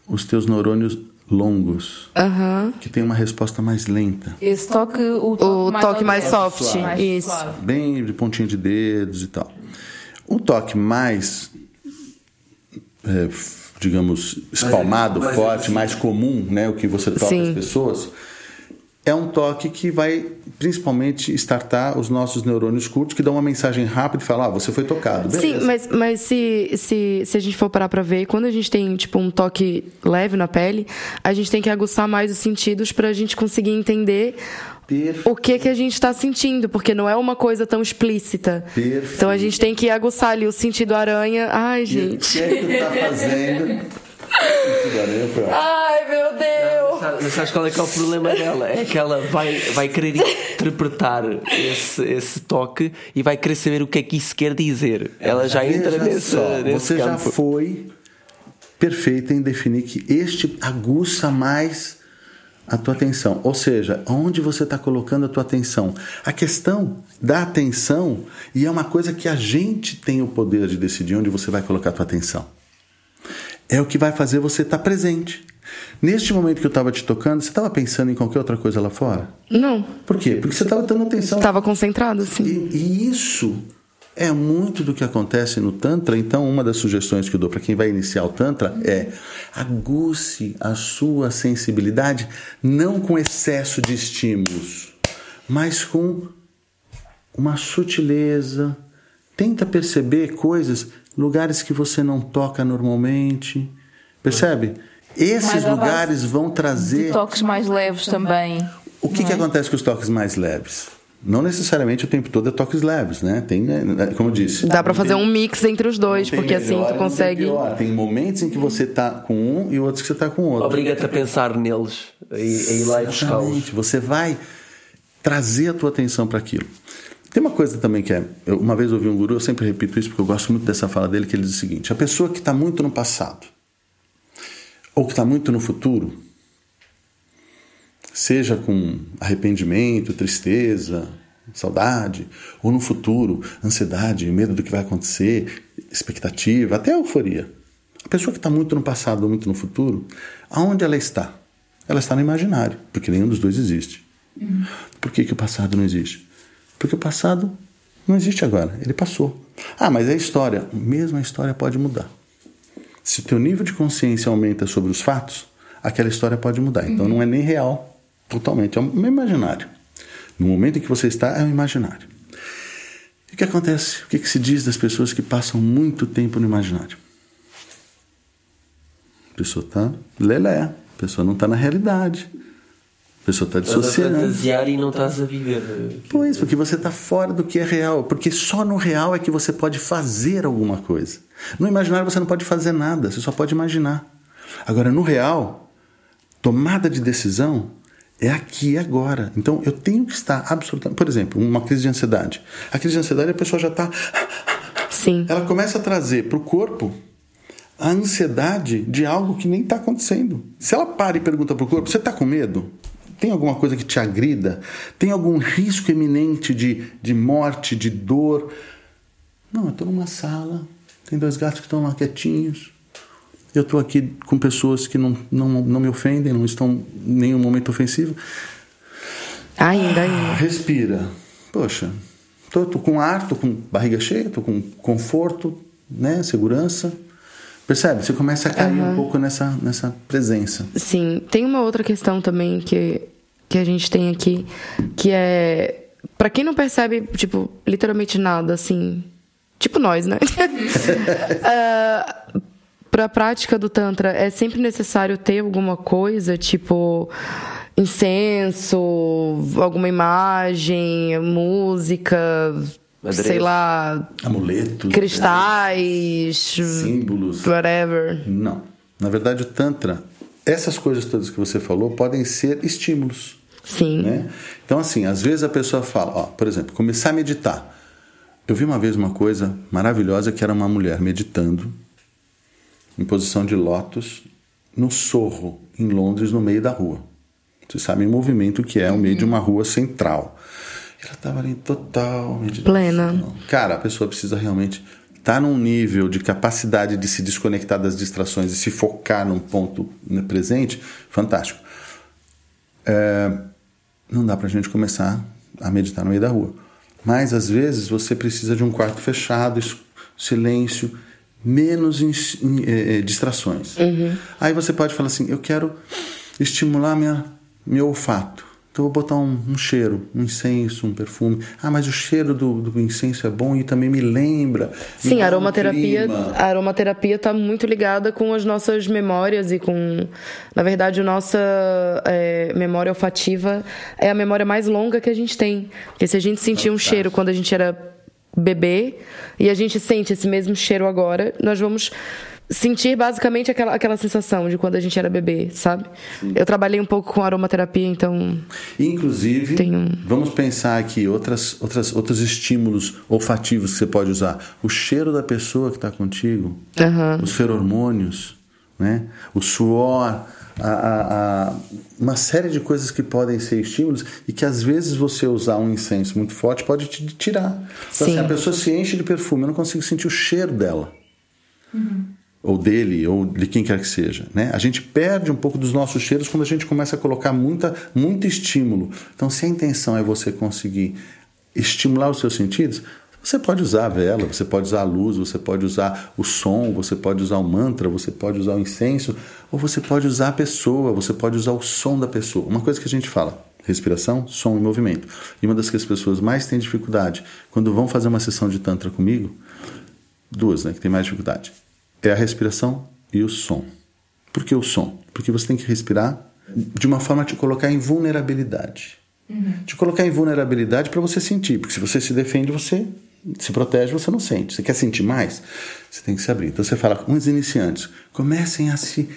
os teus neurônios longos, uhum. que tem uma resposta mais lenta. Esse toque, o toque, o mais, toque mais soft, mais isso. Suave. Bem de pontinha de dedos e tal. O toque mais, é, digamos, espalmado, mais forte, mais comum, né, o que você toca Sim. as pessoas, é um toque que vai principalmente startar os nossos neurônios curtos, que dão uma mensagem rápida e falam, ah, você foi tocado. Beleza. Sim, mas, mas se, se, se a gente for parar para ver, quando a gente tem tipo um toque leve na pele, a gente tem que aguçar mais os sentidos para a gente conseguir entender Perfeito. o que que a gente está sentindo, porque não é uma coisa tão explícita. Perfeito. Então a gente tem que aguçar ali o sentido aranha. Ai, gente. O que é que tu tá fazendo? Ai, meu Deus! Mas sabes qual é que é o problema dela? É que ela vai, vai querer interpretar esse, esse toque e vai querer saber o que é que isso quer dizer. Ela já entra nesse, só, nesse Você campo. já foi perfeita em definir que este aguça mais a tua atenção. Ou seja, onde você está colocando a tua atenção. A questão da atenção, e é uma coisa que a gente tem o poder de decidir onde você vai colocar a tua atenção é o que vai fazer você estar tá presente. Neste momento que eu estava te tocando, você estava pensando em qualquer outra coisa lá fora? Não. Por quê? Porque você estava dando atenção. Estava concentrado, sim. E, e, isso é muito do que acontece no Tantra. Então, uma das sugestões que eu dou para quem vai iniciar o Tantra é aguce a sua sensibilidade, não com excesso de estímulos, mas com uma sutileza. Tenta perceber coisas lugares que você não toca normalmente. Percebe? Esses lugares vão trazer. toques mais leves também. O que, que é? acontece com os toques mais leves? Não necessariamente o tempo todo é toques leves, né? Tem, né, como eu disse. Dá para fazer tem, um mix entre os dois, porque assim tu consegue. Tem, tem, momentos em que você tá com um e outros que você tá com outro. Obriga-te a pensar neles e, e ir lá e buscá-los. Você vai trazer a tua atenção para aquilo. Tem uma coisa também que é. Eu, uma vez ouvi um guru, eu sempre repito isso porque eu gosto muito dessa fala dele, que ele diz o seguinte: a pessoa que está muito no passado ou que está muito no futuro, seja com arrependimento, tristeza, saudade, ou no futuro, ansiedade, medo do que vai acontecer, expectativa, até euforia. A pessoa que está muito no passado ou muito no futuro, aonde ela está? Ela está no imaginário, porque nenhum dos dois existe. Uhum. Por que, que o passado não existe? Porque o passado não existe agora, ele passou. Ah, mas é história. Mesmo a história pode mudar. Se o teu nível de consciência aumenta sobre os fatos, aquela história pode mudar. Então não é nem real totalmente, é um imaginário. No momento em que você está, é um imaginário. E o que acontece? O que, se diz das pessoas que passam muito tempo no imaginário? A pessoa está lelé, a pessoa não está na realidade. A pessoa está dissociando. Fantasiar e não estás a viver. Pois, porque você está fora do que é real. Porque só no real é que você pode fazer alguma coisa. No imaginário você não pode fazer nada, você só pode imaginar. Agora, no real, tomada de decisão é aqui e agora. Então eu tenho que estar absolutamente. Por exemplo, uma crise de ansiedade. A crise de ansiedade a pessoa já está. Sim. Ela começa a trazer para o corpo a ansiedade de algo que nem está acontecendo. Se ela para e pergunta para o corpo: você está com medo? Tem alguma coisa que te agrida? Tem algum risco iminente de, de morte, de dor? Não, eu estou numa sala, tem dois gatos que estão lá quietinhos. Eu estou aqui com pessoas que não, não, não me ofendem, não estão em nenhum momento ofensivo. Ainda, ainda. Respira. Poxa, tô com ar, tô com barriga cheia, tô com conforto, né, segurança. Percebe? Você começa a cair um pouco nessa, nessa presença. Sim, tem uma outra questão também que, que a gente tem aqui, que é Pra quem não percebe, tipo, literalmente nada, assim, tipo nós, né? uh, pra prática do Tantra, é sempre necessário ter alguma coisa, tipo incenso, alguma imagem, música, Adereço. sei lá, Amuletos, cristais, símbolos. whatever. Não. Na verdade, o Tantra, essas coisas todas que você falou podem ser estímulos. Sim. Né? Então, assim, às vezes a pessoa fala, ó, por exemplo, começar a meditar. Eu vi uma vez uma coisa maravilhosa que era uma mulher meditando em posição de lótus no Sorro, em Londres, no meio da rua. Vocês sabem o movimento que é o meio de uma rua central. Ela estava ali em total meditação. Plena. Cara, a pessoa precisa realmente estar num nível de capacidade de se desconectar das distrações e se focar num ponto né, presente, fantástico. É, não dá pra gente começar a meditar no meio da rua. Mas às vezes você precisa de um quarto fechado, silêncio, menos eh, eh, distrações. Aí você pode falar assim: eu quero estimular minha, meu olfato. Então eu vou botar um, um cheiro, um incenso, um perfume. Ah, mas o cheiro do, do incenso é bom e também me lembra. me Sim, dá a aromaterapia, a aromaterapia está muito ligada com as nossas memórias e com, na verdade, a nossa é, memória olfativa é a memória mais longa que a gente tem. Porque se a gente sentia um cheiro quando a gente era bebê e a gente sente esse mesmo cheiro agora, nós vamos sentir basicamente aquela, aquela sensação de quando a gente era bebê, sabe? Eu trabalhei um pouco com aromaterapia, então Inclusive, um- vamos pensar aqui outras, outras, outros estímulos olfativos que você pode usar. O cheiro da pessoa que está contigo, os feromônios, né? o suor, a, a- a- uma série de coisas que podem ser estímulos e que às vezes você usar um incenso muito forte pode te tirar. Então, assim, Sim. a pessoa se enche de perfume, eu não consigo sentir o cheiro dela ou dele, ou de quem quer que seja. Né? A gente perde um pouco dos nossos cheiros quando a gente começa a colocar muita, muito estímulo. Então, se a intenção é você conseguir estimular os seus sentidos, você pode usar a vela, você pode usar a luz, você pode usar o som, você pode usar o mantra, você pode usar o incenso, ou você pode usar a pessoa, você pode usar o som da pessoa. Uma coisa que a gente fala, respiração, som e movimento. E uma das que as pessoas mais têm dificuldade quando vão fazer uma sessão de tantra comigo, duas, né, que tem mais dificuldade. É a respiração e o som. Por que o som? Porque você tem que respirar de uma forma a te colocar em vulnerabilidade. Te colocar em vulnerabilidade para você sentir, porque se você se defende, você se protege, você não sente. Você quer sentir mais? Você tem que se abrir. Então você fala com os iniciantes, comecem a se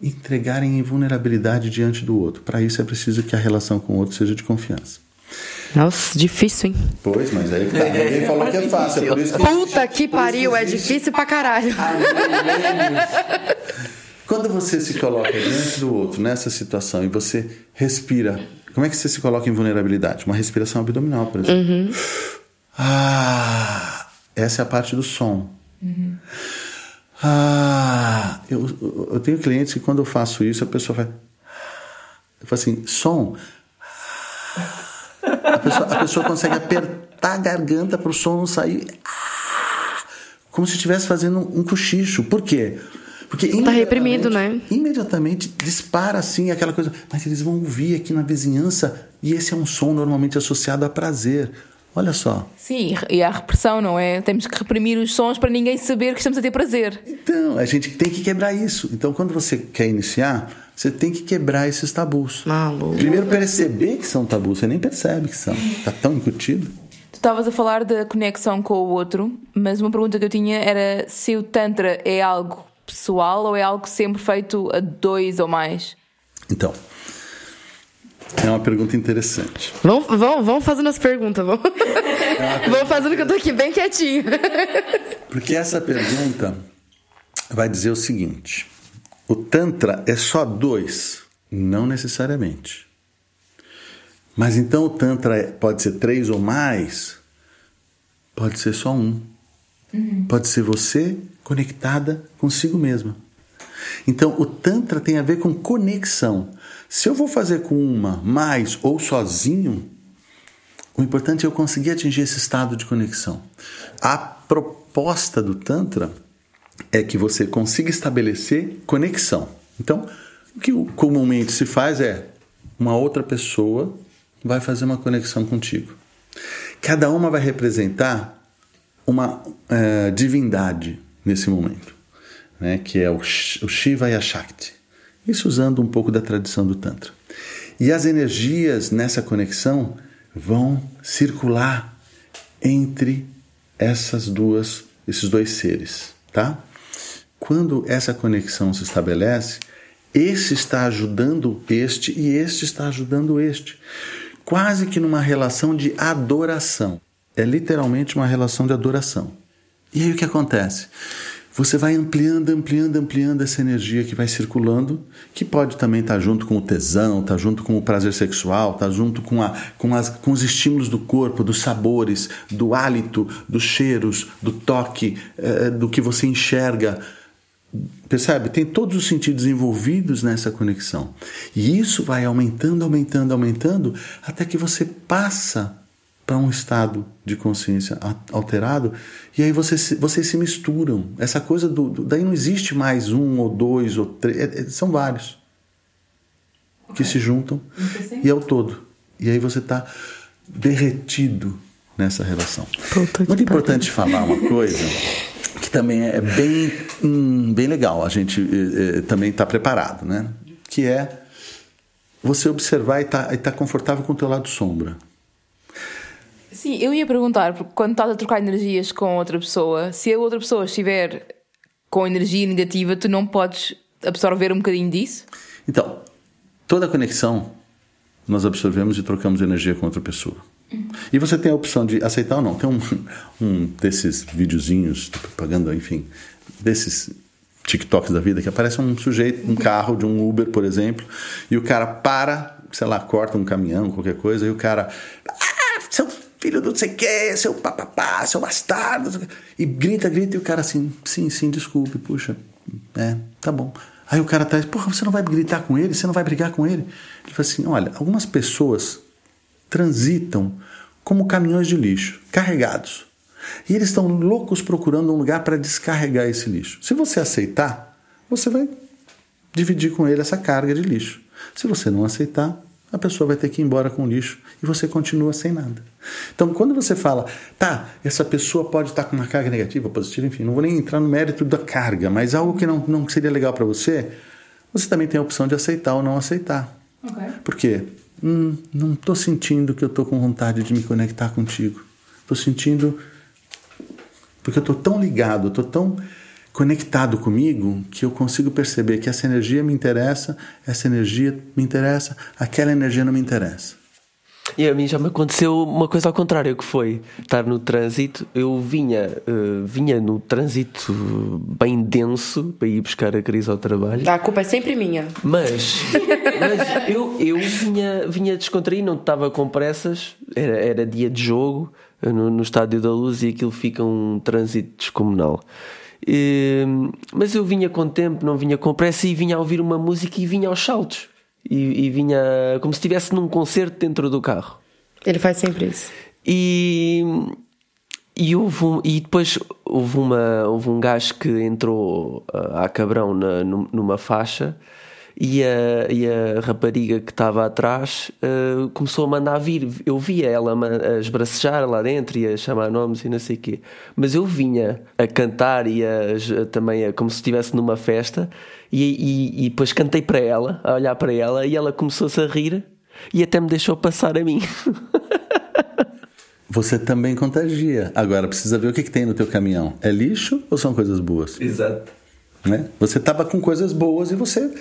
entregarem em vulnerabilidade diante do outro. Para isso é preciso que a relação com o outro seja de confiança. Nossa, difícil, hein? Pois, mas aí que tá. Ninguém falou que é fácil. É por isso que Puta que pariu, é difícil pra caralho. Quando você se coloca diante do outro nessa situação e você respira, como é que você se coloca em vulnerabilidade? Uma respiração abdominal, por exemplo. Ah, essa é a parte do som. Ah, eu, eu- eu tenho clientes que quando eu faço isso, a pessoa vai. Eu falo assim, som. A pessoa, a pessoa consegue apertar a garganta para o som não sair. Como se estivesse fazendo um, cochicho. Por quê? Porque Tá reprimido, imediatamente- né? Imediatamente dispara assim aquela coisa. Mas eles vão ouvir aqui na vizinhança. E esse é um som normalmente associado a prazer. Olha só. Sim, e há repressão, não é? Temos que reprimir os sons para ninguém saber que estamos a ter prazer. Então, a gente tem que quebrar isso. Então, quando você quer iniciar, você tem que quebrar esses tabus. Maluco. Primeiro perceber que são tabus, você nem percebe que são. Tá tão incutido. Tu estavas a falar da conexão com o outro, mas uma pergunta que eu tinha era se o Tantra é algo pessoal ou é algo sempre feito a dois ou mais? Então, é uma pergunta interessante. Vamos, vamos, vamos fazendo as perguntas, vamos. vamos fazendo que eu tô aqui bem quietinho. Porque essa pergunta vai dizer o seguinte: o Tantra é só dois? Não necessariamente. Mas então o Tantra pode ser três ou mais? Pode ser só um. Pode ser você conectada consigo mesma. Então o Tantra tem a ver com conexão. Se eu vou fazer com uma, mais ou sozinho, o importante é eu conseguir atingir esse estado de conexão. A proposta do Tantra é que você consiga estabelecer conexão. Então, o que comumente se faz é uma outra pessoa vai fazer uma conexão contigo. Cada uma vai representar uma eh, divindade nesse momento, né? que é o, o Shiva e a Shakti. Isso usando um pouco da tradição do Tantra. E as energias nessa conexão vão circular entre essas duas, esses dois seres, tá? Quando essa conexão se estabelece, esse está ajudando este e este está ajudando este. Quase que numa relação de adoração. É literalmente uma relação de adoração. E aí o que acontece? Você vai ampliando, ampliando, ampliando essa energia que vai circulando, que pode também estar junto com o tesão, estar junto com o prazer sexual, estar junto com, a, com, as, com os estímulos do corpo, dos sabores, do hálito, dos cheiros, do toque, eh, do que você enxerga. Percebe? Tem todos os sentidos envolvidos nessa conexão. E isso vai aumentando, aumentando, aumentando, até que você passa para um estado de consciência alterado e aí vocês, se- vocês se misturam. Essa coisa do, do- Daí não existe mais um ou dois ou três, é- é- são vários que se juntam e é o todo. E aí você está derretido nessa relação. Puta Muito importante falar uma coisa que também é bem, hum, bem legal, a gente eh, também está preparado, né? Que é você observar e estar tá, confortável com o teu lado sombra. Sim, eu ia perguntar, porque quando estás a trocar energias com outra pessoa, se a outra pessoa estiver com energia negativa, tu não podes absorver um bocadinho disso? Então, toda conexão nós absorvemos e trocamos energia com outra pessoa. E você tem a opção de aceitar ou não. Tem um, um desses videozinhos de propaganda, enfim, desses TikToks da vida que aparece um sujeito, um carro de um Uber, por exemplo, e o cara para, sei lá, corta um caminhão, qualquer coisa, e o cara. Ah, seu filho do não sei o quê, seu papapá, seu bastardo. não sei o quê." E grita, grita, e o cara assim, sim, sim, desculpe, puxa, é, tá bom. Aí o cara tá, porra, você não vai gritar com ele? Você não vai brigar com ele? Ele fala assim: olha, algumas pessoas transitam como caminhões de lixo, carregados. E eles estão loucos procurando um lugar para descarregar esse lixo. Se você aceitar, você vai dividir com ele essa carga de lixo. Se você não aceitar, a pessoa vai ter que ir embora com o lixo e você continua sem nada. Então, quando você fala, tá, essa pessoa pode estar com uma carga negativa, positiva, enfim, não vou nem entrar no mérito da carga, mas algo que não, não seria legal para você, você também tem a opção de aceitar ou não aceitar. Por quê? Hum, não estou sentindo que eu estou com vontade de me conectar contigo. Estou sentindo. Porque eu estou tão ligado, estou tão conectado comigo que eu consigo perceber que essa energia me interessa, essa energia me interessa, aquela energia não me interessa. E a mim já me aconteceu uma coisa ao contrário, que foi estar no trânsito. Eu vinha, eh, vinha no trânsito bem denso para ir buscar a crise ao trabalho. A culpa é sempre minha. Mas, mas eu, eu vinha, vinha descontraído, não estava com pressas, era, era dia de jogo no, no Estádio da Luz e aquilo fica um trânsito descomunal. E, mas eu vinha com tempo, não vinha com pressa e vinha a ouvir uma música e vinha aos saltos. E, e vinha como se estivesse num concerto dentro do carro. Ele faz sempre isso. E, e, houve um- e depois houve, uma, houve um gajo que entrou à cabrão na- num- numa faixa e a, e a rapariga que estava atrás ah, começou a mandar vir. Eu via ela a esbracejar lá dentro e a chamar nomes e não sei o quê. Mas eu vinha a cantar e a, a- também a- como se estivesse numa festa e, e, e depois cantei para ela, a olhar para ela e ela começou-se a rir e até me deixou passar a mim. Você também contagia. Agora precisa ver o que, que tem no teu caminhão. É lixo ou são coisas boas? Exato. né? Você estava com coisas boas e você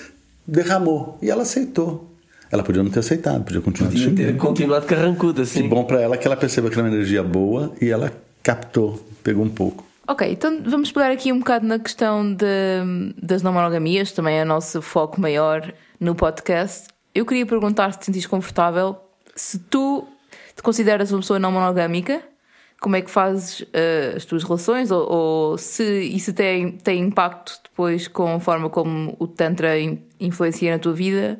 derramou. E ela aceitou. Ela podia não ter aceitado, podia continuar Podia ter continuado carrancuda, assim. Que bom para ela que ela percebeu que era uma energia boa e ela captou, pegou um pouco. Ok, então vamos pegar aqui um bocado na questão de, das não monogamias, também é o nosso foco maior no podcast. Eu queria perguntar se te sentires confortável, se tu te consideras uma pessoa não monogâmica, como é que fazes uh, as tuas relações, ou, ou, se isso tem, tem impacto depois com a forma como o Tantra influencia na tua vida?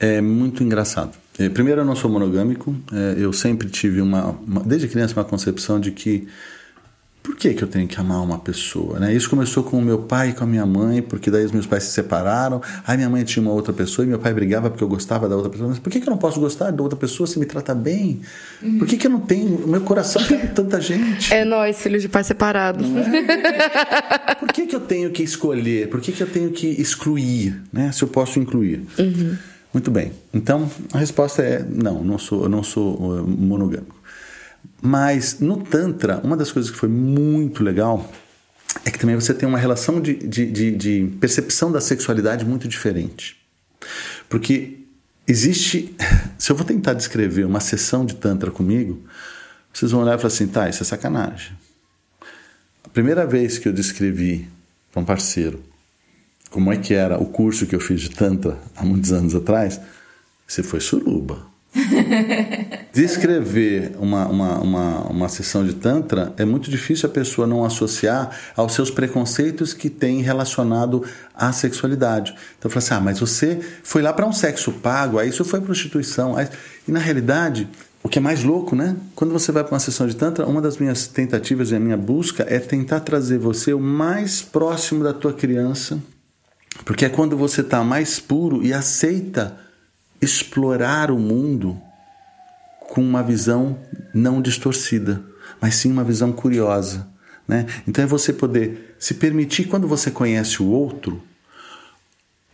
É muito engraçado. É, primeiro, eu não sou monogâmico. É, eu sempre tive uma, uma, desde criança, uma concepção de que por que, que eu tenho que amar uma pessoa? Né? Isso começou com o meu pai e com a minha mãe, porque daí os meus pais se separaram. Aí minha mãe tinha uma outra pessoa e meu pai brigava porque eu gostava da outra pessoa. Mas por que, que eu não posso gostar da outra pessoa se me trata bem? Por que, que eu não tenho. O meu coração tem tanta gente. É nós, filhos de pai separado. É? Por que, que eu tenho que escolher? Por que, que eu tenho que excluir? Né? Se eu posso incluir. Uhum. Muito bem. Então, a resposta é não, não sou, eu não sou uh, monogâmico. Mas no Tantra, uma das coisas que foi muito legal é que também você tem uma relação de, de, de, de percepção da sexualidade muito diferente. Porque existe. Se eu vou tentar descrever uma sessão de Tantra comigo, vocês vão olhar e falar assim: tá, isso é sacanagem. A primeira vez que eu descrevi para um parceiro como é que era o curso que eu fiz de Tantra há muitos anos atrás, você foi suruba. Descrever uma, uma, uma, uma sessão de Tantra é muito difícil a pessoa não associar aos seus preconceitos que tem relacionado à sexualidade. Então, fala assim: ah, mas você foi lá para um sexo pago, aí isso foi prostituição. E na realidade, o que é mais louco, né? Quando você vai para uma sessão de Tantra, uma das minhas tentativas e a minha busca é tentar trazer você o mais próximo da tua criança porque é quando você está mais puro e aceita explorar o mundo com uma visão não distorcida, mas sim uma visão curiosa. Né? Então é você poder se permitir, quando você conhece o outro,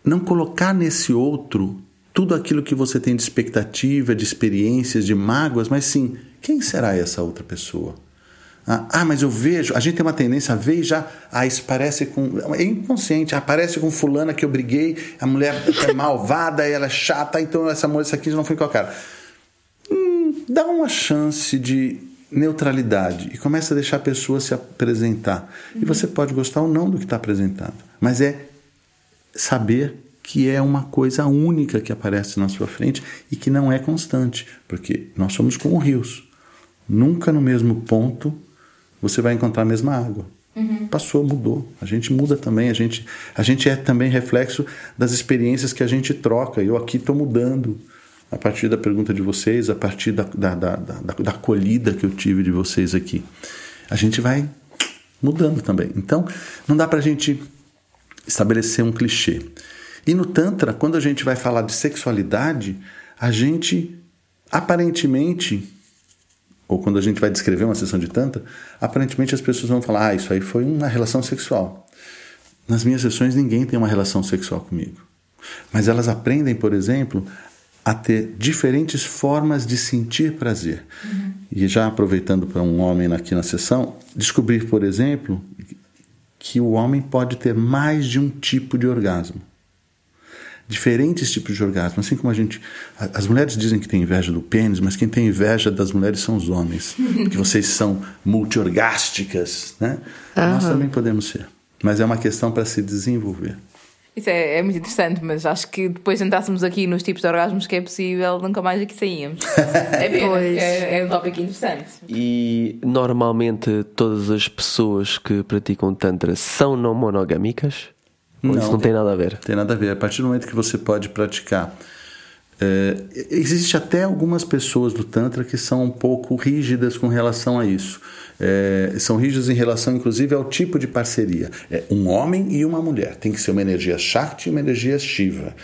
não colocar nesse outro tudo aquilo que você tem de expectativa, de experiências, de mágoas, mas sim, quem será essa outra pessoa? Ah, ah, mas eu vejo, a gente tem uma tendência a ver e já, ah, isso parece com. É inconsciente, ah, parece com fulana que eu briguei, a mulher é malvada, ela é chata, então essa isso aqui não foi com a cara. Hum, dá uma chance de neutralidade e começa a deixar a pessoa se apresentar. E você pode gostar ou não do que está apresentado, mas é saber que é uma coisa única que aparece na sua frente e que não é constante, porque nós somos como rios. Nunca no mesmo ponto você vai encontrar a mesma água. Uhum. Passou, mudou. A gente muda também. A gente, a gente é também reflexo das experiências que a gente troca. Eu aqui estou mudando a partir da pergunta de vocês, a partir da, da, da, da, da acolhida que eu tive de vocês aqui. A gente vai mudando também. Então, não dá para a gente estabelecer um clichê. E no Tantra, quando a gente vai falar de sexualidade, a gente aparentemente ou quando a gente vai descrever uma sessão de tanta, aparentemente as pessoas vão falar: ah, isso aí foi uma relação sexual. Nas minhas sessões ninguém tem uma relação sexual comigo. Mas elas aprendem, por exemplo, a ter diferentes formas de sentir prazer. Uhum. E já aproveitando para um homem aqui na sessão, descobrir, por exemplo, que o homem pode ter mais de um tipo de orgasmo diferentes tipos de orgasmo. Assim como a gente. As mulheres dizem que tem inveja do pênis, mas quem tem inveja das mulheres são os homens. Porque vocês são multiorgásticas, né? Uhum. Nós também podemos ser. Mas é uma questão para se desenvolver. Isso é, é, muito interessante, mas acho que depois de entrássemos aqui nos tipos de orgasmos que é possível, nunca mais aqui saíamos. É, é, é um tópico interessante. E normalmente todas as pessoas que praticam Tantra são não monogâmicas? Não, isso não tem nada a ver. Tem nada a ver. A partir do momento que você pode praticar. É, existe até algumas pessoas do Tantra que são um pouco rígidas com relação a isso. É, são rígidas em relação, inclusive, ao tipo de parceria. É um homem e uma mulher. Tem que ser uma energia Shakti e uma energia Shiva.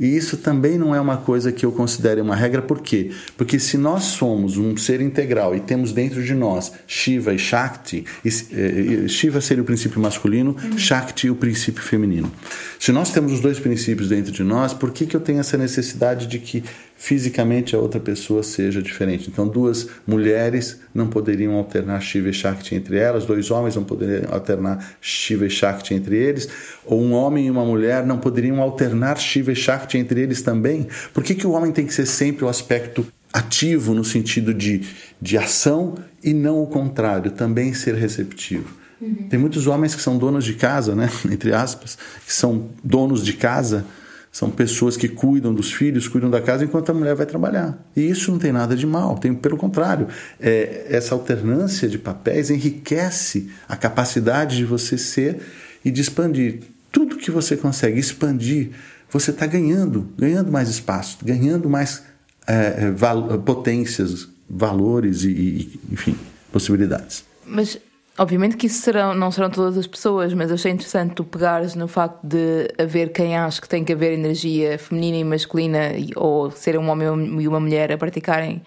E isso também não é uma coisa que eu considere uma regra, por quê? Porque se nós somos um ser integral e temos dentro de nós Shiva e Shakti, e, Shiva seria o princípio masculino, uhum. Shakti o princípio feminino. Se nós temos os dois princípios dentro de nós, por que, que eu tenho essa necessidade de que fisicamente a outra pessoa seja diferente. Então, duas mulheres não poderiam alternar Shiva e Shakti entre elas, dois homens não poderiam alternar Shiva e Shakti entre eles, ou um homem e uma mulher não poderiam alternar Shiva e Shakti entre eles também. Por que, que o homem tem que ser sempre o aspecto ativo no sentido de, de ação e não o contrário, também ser receptivo? Uhum. Tem muitos homens que são donos de casa, né? entre aspas, que são donos de casa são pessoas que cuidam dos filhos, cuidam da casa enquanto a mulher vai trabalhar. E isso não tem nada de mal, tem pelo contrário. É, essa alternância de papéis enriquece a capacidade de você ser e de expandir. Tudo que você consegue expandir, você está ganhando, ganhando mais espaço, ganhando mais é, é val potências, valores e, e, enfim, possibilidades. Mas Obviamente que isso serão, não serão todas as pessoas, mas achei interessante tu pegares no facto de haver quem acha que tem que haver energia feminina e masculina, ou ser um homem e uma mulher a praticarem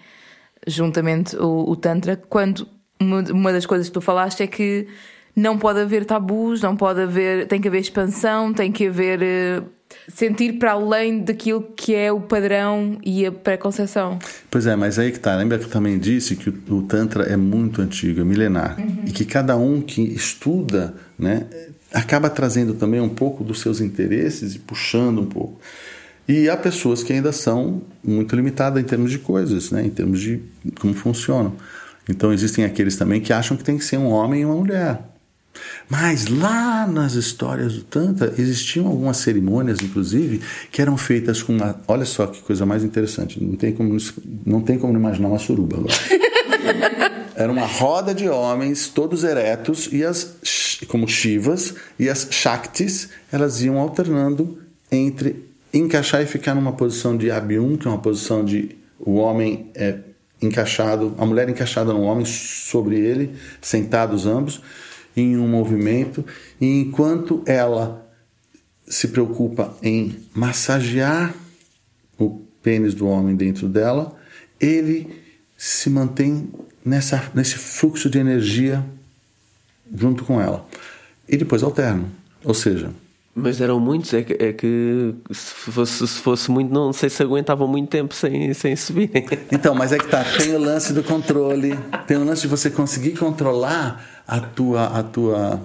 juntamente o, o Tantra, quando uma das coisas que tu falaste é que não pode haver tabus, não pode haver, tem que haver expansão, tem que haver uh, sentir para além daquilo que é o padrão e a preconceção. Pois é, mas aí que tá. Lembra que eu também disse que o, o Tantra é muito antigo, é milenar. Uhum. E que cada um que estuda, né, acaba trazendo também um pouco dos seus interesses e puxando um pouco. E há pessoas que ainda são muito limitadas em termos de coisas, né, em termos de como funcionam. Então existem aqueles também que acham que tem que ser um homem e uma mulher. Mas lá nas histórias do Tantra existiam algumas cerimônias, inclusive, que eram feitas com uma. Olha só que coisa mais interessante. Não tem como, não tem como imaginar uma suruba agora. Era uma roda de homens, todos eretos, e as, como Shivas, e as Shaktis, elas iam alternando entre encaixar e ficar numa posição de Abhyum, que é uma posição de o homem é encaixado, a mulher encaixada no homem sobre ele, sentados ambos em um movimento, e enquanto ela se preocupa em massagear o pênis do homem dentro dela, ele se mantém nessa, nesse fluxo de energia junto com ela. E depois alterna. Ou seja, mas eram muitos, é que, é que se, fosse, se fosse muito, não sei se aguentavam muito tempo sem, sem subir. Então, mas é que tá, tem o lance do controle, tem o lance de você conseguir controlar a tua. A tua...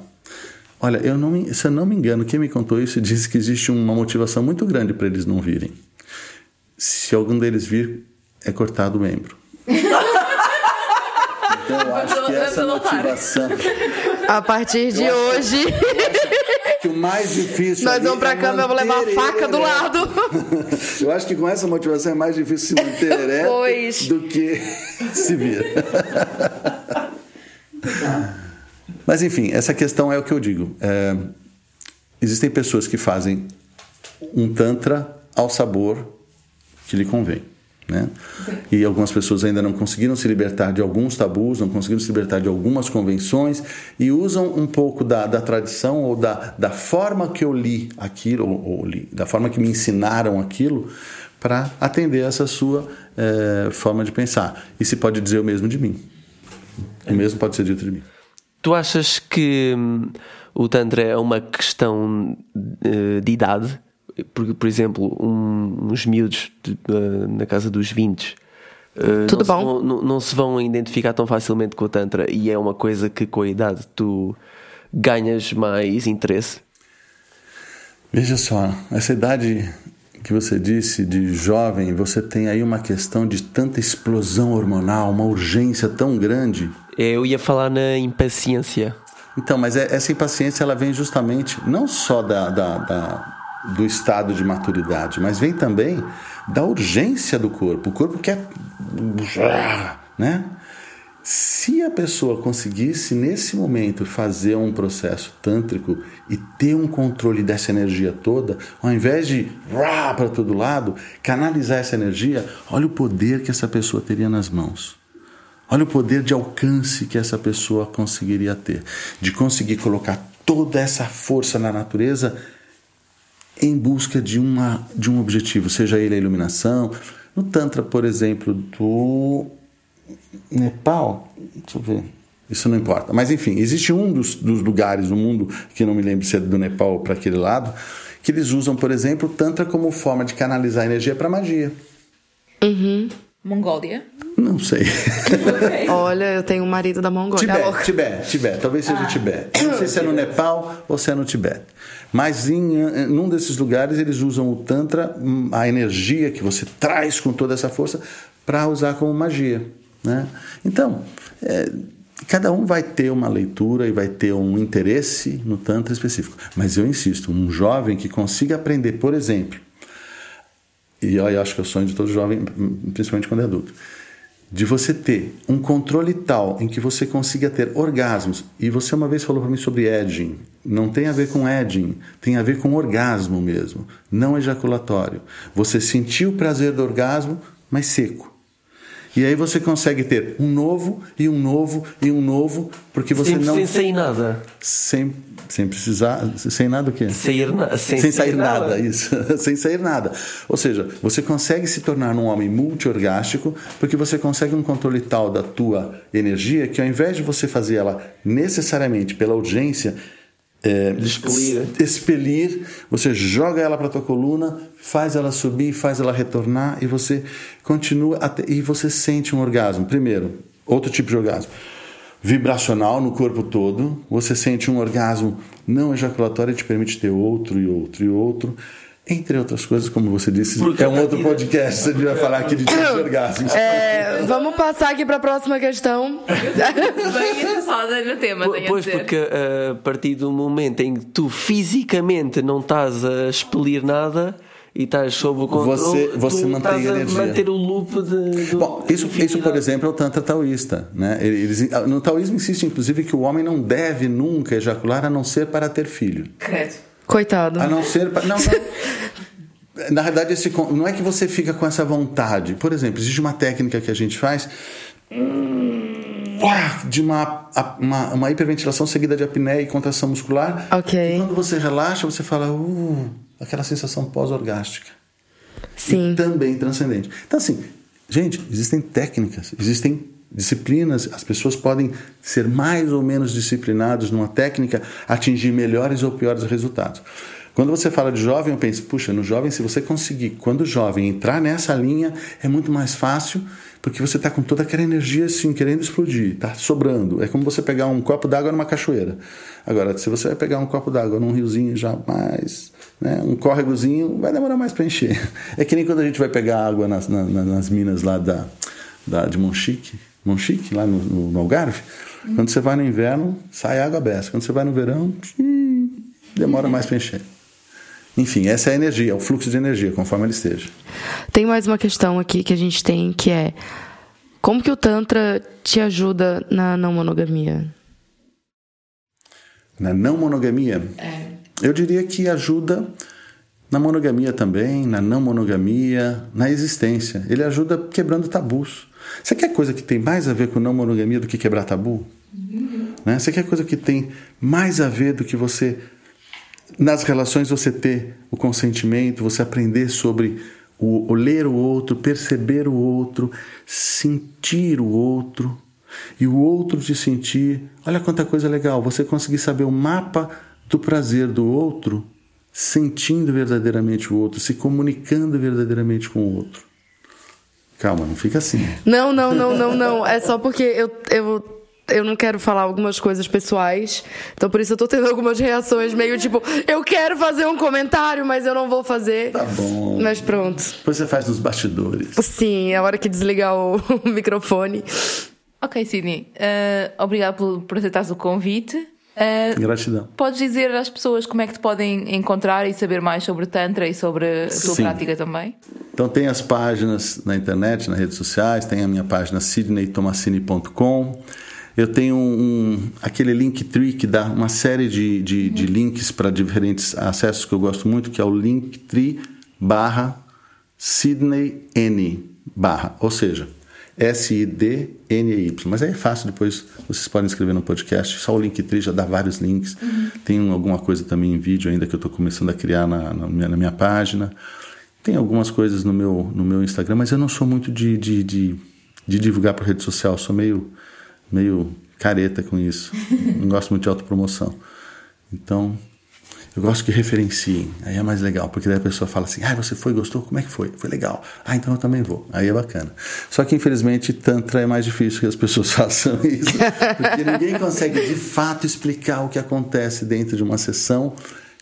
Olha, eu não me, se eu não me engano, quem me contou isso disse que existe uma motivação muito grande para eles não virem. Se algum deles vir, é cortado o membro. Então eu acho que essa motivação. A partir de hoje que o mais difícil. Nós vamos pra é cama, eu vou levar a faca do lado. eu acho que com essa motivação é mais difícil se manter ereto pois. do que se vir. Mas enfim, essa questão é o que eu digo. É, existem pessoas que fazem um tantra ao sabor que lhe convém. Né? E algumas pessoas ainda não conseguiram se libertar de alguns tabus, não conseguiram se libertar de algumas convenções e usam um pouco da, da tradição ou da, da forma que eu li aquilo, ou, ou li, da forma que me ensinaram aquilo, para atender essa sua é, forma de pensar. E se pode dizer o mesmo de mim. O mesmo pode ser dito de mim. Tu achas que hum, o Tantra é uma questão uh, de idade? por, por exemplo, um, uns miúdos de, uh, na casa dos 20 uh, eh, Tudo não bom? Se vão, não, não, se vão identificar tão facilmente com o Tantra e é uma coisa que com a idade tu ganhas mais interesse? Veja só, essa idade que você disse de jovem, você tem aí uma questão de tanta explosão hormonal, uma urgência tão grande. Eu ia falar na impaciência. Então, mas é, essa impaciência ela vem justamente não só da, da, da do estado de maturidade, mas vem também da urgência do corpo. O corpo quer. Né? Se a pessoa conseguisse, nesse momento, fazer um processo tântrico e ter um controle dessa energia toda, ao invés de para todo lado, canalizar essa energia, olha o poder que essa pessoa teria nas mãos. Olha o poder de alcance que essa pessoa conseguiria ter, de conseguir colocar toda essa força na natureza em busca de, uma, de um objetivo, seja ele a iluminação. No Tantra, por exemplo, do Nepal, deixa eu ver, isso não importa. Mas enfim, existe um dos, dos lugares no mundo, que não me lembro se é do Nepal ou para aquele lado, que eles usam, por exemplo, o Tantra como forma de canalizar energia para magia. Mongólia. Não sei. Olha, eu tenho um marido da Mongólia. Tibete. Tibete, Tibete, talvez seja o Tibete. Não sei se é no Nepal ou se é no Tibete. Mas em eh, num desses lugares eles usam o Tantra, hum, a energia que você traz com toda essa força, para usar como magia. Né? Então, é, cada um vai ter uma leitura e vai ter um interesse no Tantra específico. Mas eu insisto, um jovem que consiga aprender, por exemplo, e eu acho que é o sonho de todo jovem, principalmente quando é adulto, de você ter um controle tal em que você consiga ter orgasmos. E você uma vez falou para mim sobre edging. Não tem a ver com edging, tem a ver com orgasmo mesmo, não ejaculatório. Você sentiu o prazer do orgasmo, mas seco. E aí você consegue ter um novo e um novo e um novo, porque você Sem, não sem sair nada. sem, sem precisar, sem nada o quê? Sair na, sem, sem sair nada, isso. sem sair nada. Ou seja, você consegue se tornar um homem multiorgástico porque você consegue um controle tal da tua energia que ao invés de você fazer ela necessariamente pela urgência, é, expelir. expelir, você joga ela para tua coluna, faz ela subir, faz ela retornar e você continua até, e você sente um orgasmo. Primeiro, outro tipo de orgasmo vibracional no corpo todo, você sente um orgasmo não ejaculatório e te permite ter outro e outro e outro. Entre outras coisas, como você disse, Porque é um outro podcast, a gente vai falar aqui de orgasmos. É, vamos passar aqui para a próxima questão. Bem no tema, Pois, dizer. porque uh, a partir do momento em que tu fisicamente não estás a expelir nada e estás sob o controle, Você- você tu mantém estás a energia. manter o loop de. de Bom, isso, isso, por exemplo, é o Tantra taoísta. Né? Eles, no taoísmo insiste, inclusive, que o homem não deve nunca ejacular a não ser para ter filho. Credo. Coitado. A não ser. Não, não. Na verdade, esse, não é que você fica com essa vontade. Por exemplo, existe uma técnica que a gente faz de uma, uma, uma hiperventilação seguida de apneia e contração muscular. Ok. E quando você relaxa, você fala, uh, aquela sensação pós-orgástica. Sim. E também transcendente. Então, assim, gente, existem técnicas, existem disciplinas, as pessoas podem ser mais ou menos disciplinados numa técnica, atingir melhores ou piores resultados. Quando você fala de jovem, eu penso, puxa, no jovem, se você conseguir, quando jovem, entrar nessa linha, é muito mais fácil, porque você está com toda aquela energia assim, querendo explodir, está sobrando. É como você pegar um copo d'água numa cachoeira. Agora, se você vai pegar um copo d'água num riozinho já mais, né, um córregozinho, vai demorar mais para encher. É que nem quando a gente vai pegar água nas, na- na- nas minas lá da, da, de Monchique, Monchique, lá no, no, no Algarve. Quando você vai no inverno, sai água aberta. Quando você vai no verão, demora mais para encher. Enfim, essa é a energia, é o fluxo de energia, conforme ele esteja. Tem mais uma questão aqui que a gente tem que é como que o Tantra te ajuda na não monogamia? Na não monogamia, eu diria que ajuda na monogamia também, na não monogamia, na existência. Ele ajuda quebrando tabus. Você quer coisa que tem mais a ver com não monogamia do que quebrar tabu? Né? Você quer coisa que tem mais a ver do que você nas relações você ter o consentimento, você aprender sobre o, o ler o outro, perceber o outro, sentir o outro e o outro te sentir. Olha quanta coisa legal, você conseguir saber o mapa do prazer do outro, sentindo verdadeiramente o outro, se comunicando verdadeiramente com o outro. Calma, não fica assim. Não, não, não, não, não. É só porque eu, eu, eu não quero falar algumas coisas pessoais. Então por isso eu tô tendo algumas reações meio tipo, eu quero fazer um comentário, mas eu não vou fazer. Tá bom. Mas pronto. Depois você faz nos bastidores. Sim, é a hora que desligar o, o microfone. Ok, Sidney. eh, obrigado por, por aceitares o convite. Eh, Gratidão. podes dizer às pessoas como é que te podem encontrar e saber mais sobre Tantra e sobre a tua Sim. prática também? Então tem as páginas na internet, nas redes sociais, tem a minha página sidneytomassini.com. Eu tenho um, aquele Linktree que dá uma série de, de, de links para diferentes acessos que eu gosto muito, que é o Linktree barra Sidney N barra, ou seja, S-I-D-N-E-Y. Mas aí é fácil, depois vocês podem escrever no podcast. Só o Linktree já dá vários links. Tem um, alguma coisa também em vídeo ainda que eu estou começando a criar na, na minha, na minha página. Tem algumas coisas no meu, no meu Instagram, mas eu não sou muito de, de, de, de divulgar por rede social. Eu sou meio, meio careta com isso. não gosto muito de autopromoção. Então, Eu gosto que referenciem. Aí é mais legal, porque daí a pessoa fala assim: ah, você foi, gostou? Como é que foi? Foi legal. Ah, então eu também vou. Aí é bacana. Só que infelizmente Tantra é mais difícil que as pessoas façam isso, porque ninguém consegue de fato explicar o que acontece dentro de uma sessão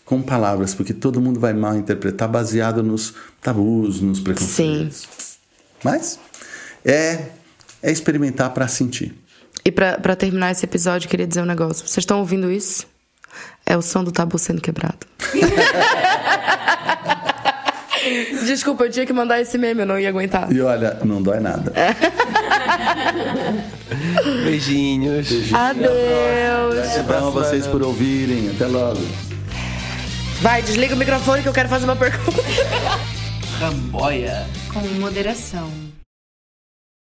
com palavras, porque todo mundo vai mal interpretar baseado nos tabus, nos preconceitos. Sim. Mas é, é experimentar para sentir. E para terminar esse episódio, eu queria dizer um negócio. Vocês estão ouvindo isso? É o som do tabu sendo quebrado. Desculpa, eu tinha que mandar esse meme, eu não ia aguentar. E olha, não dói nada. Beijinhos. Beijinhos. Adeus. Obrigado a vocês por ouvirem. Até logo. Vai, desliga o microfone que eu quero fazer uma pergunta. Ramboia. Com moderação.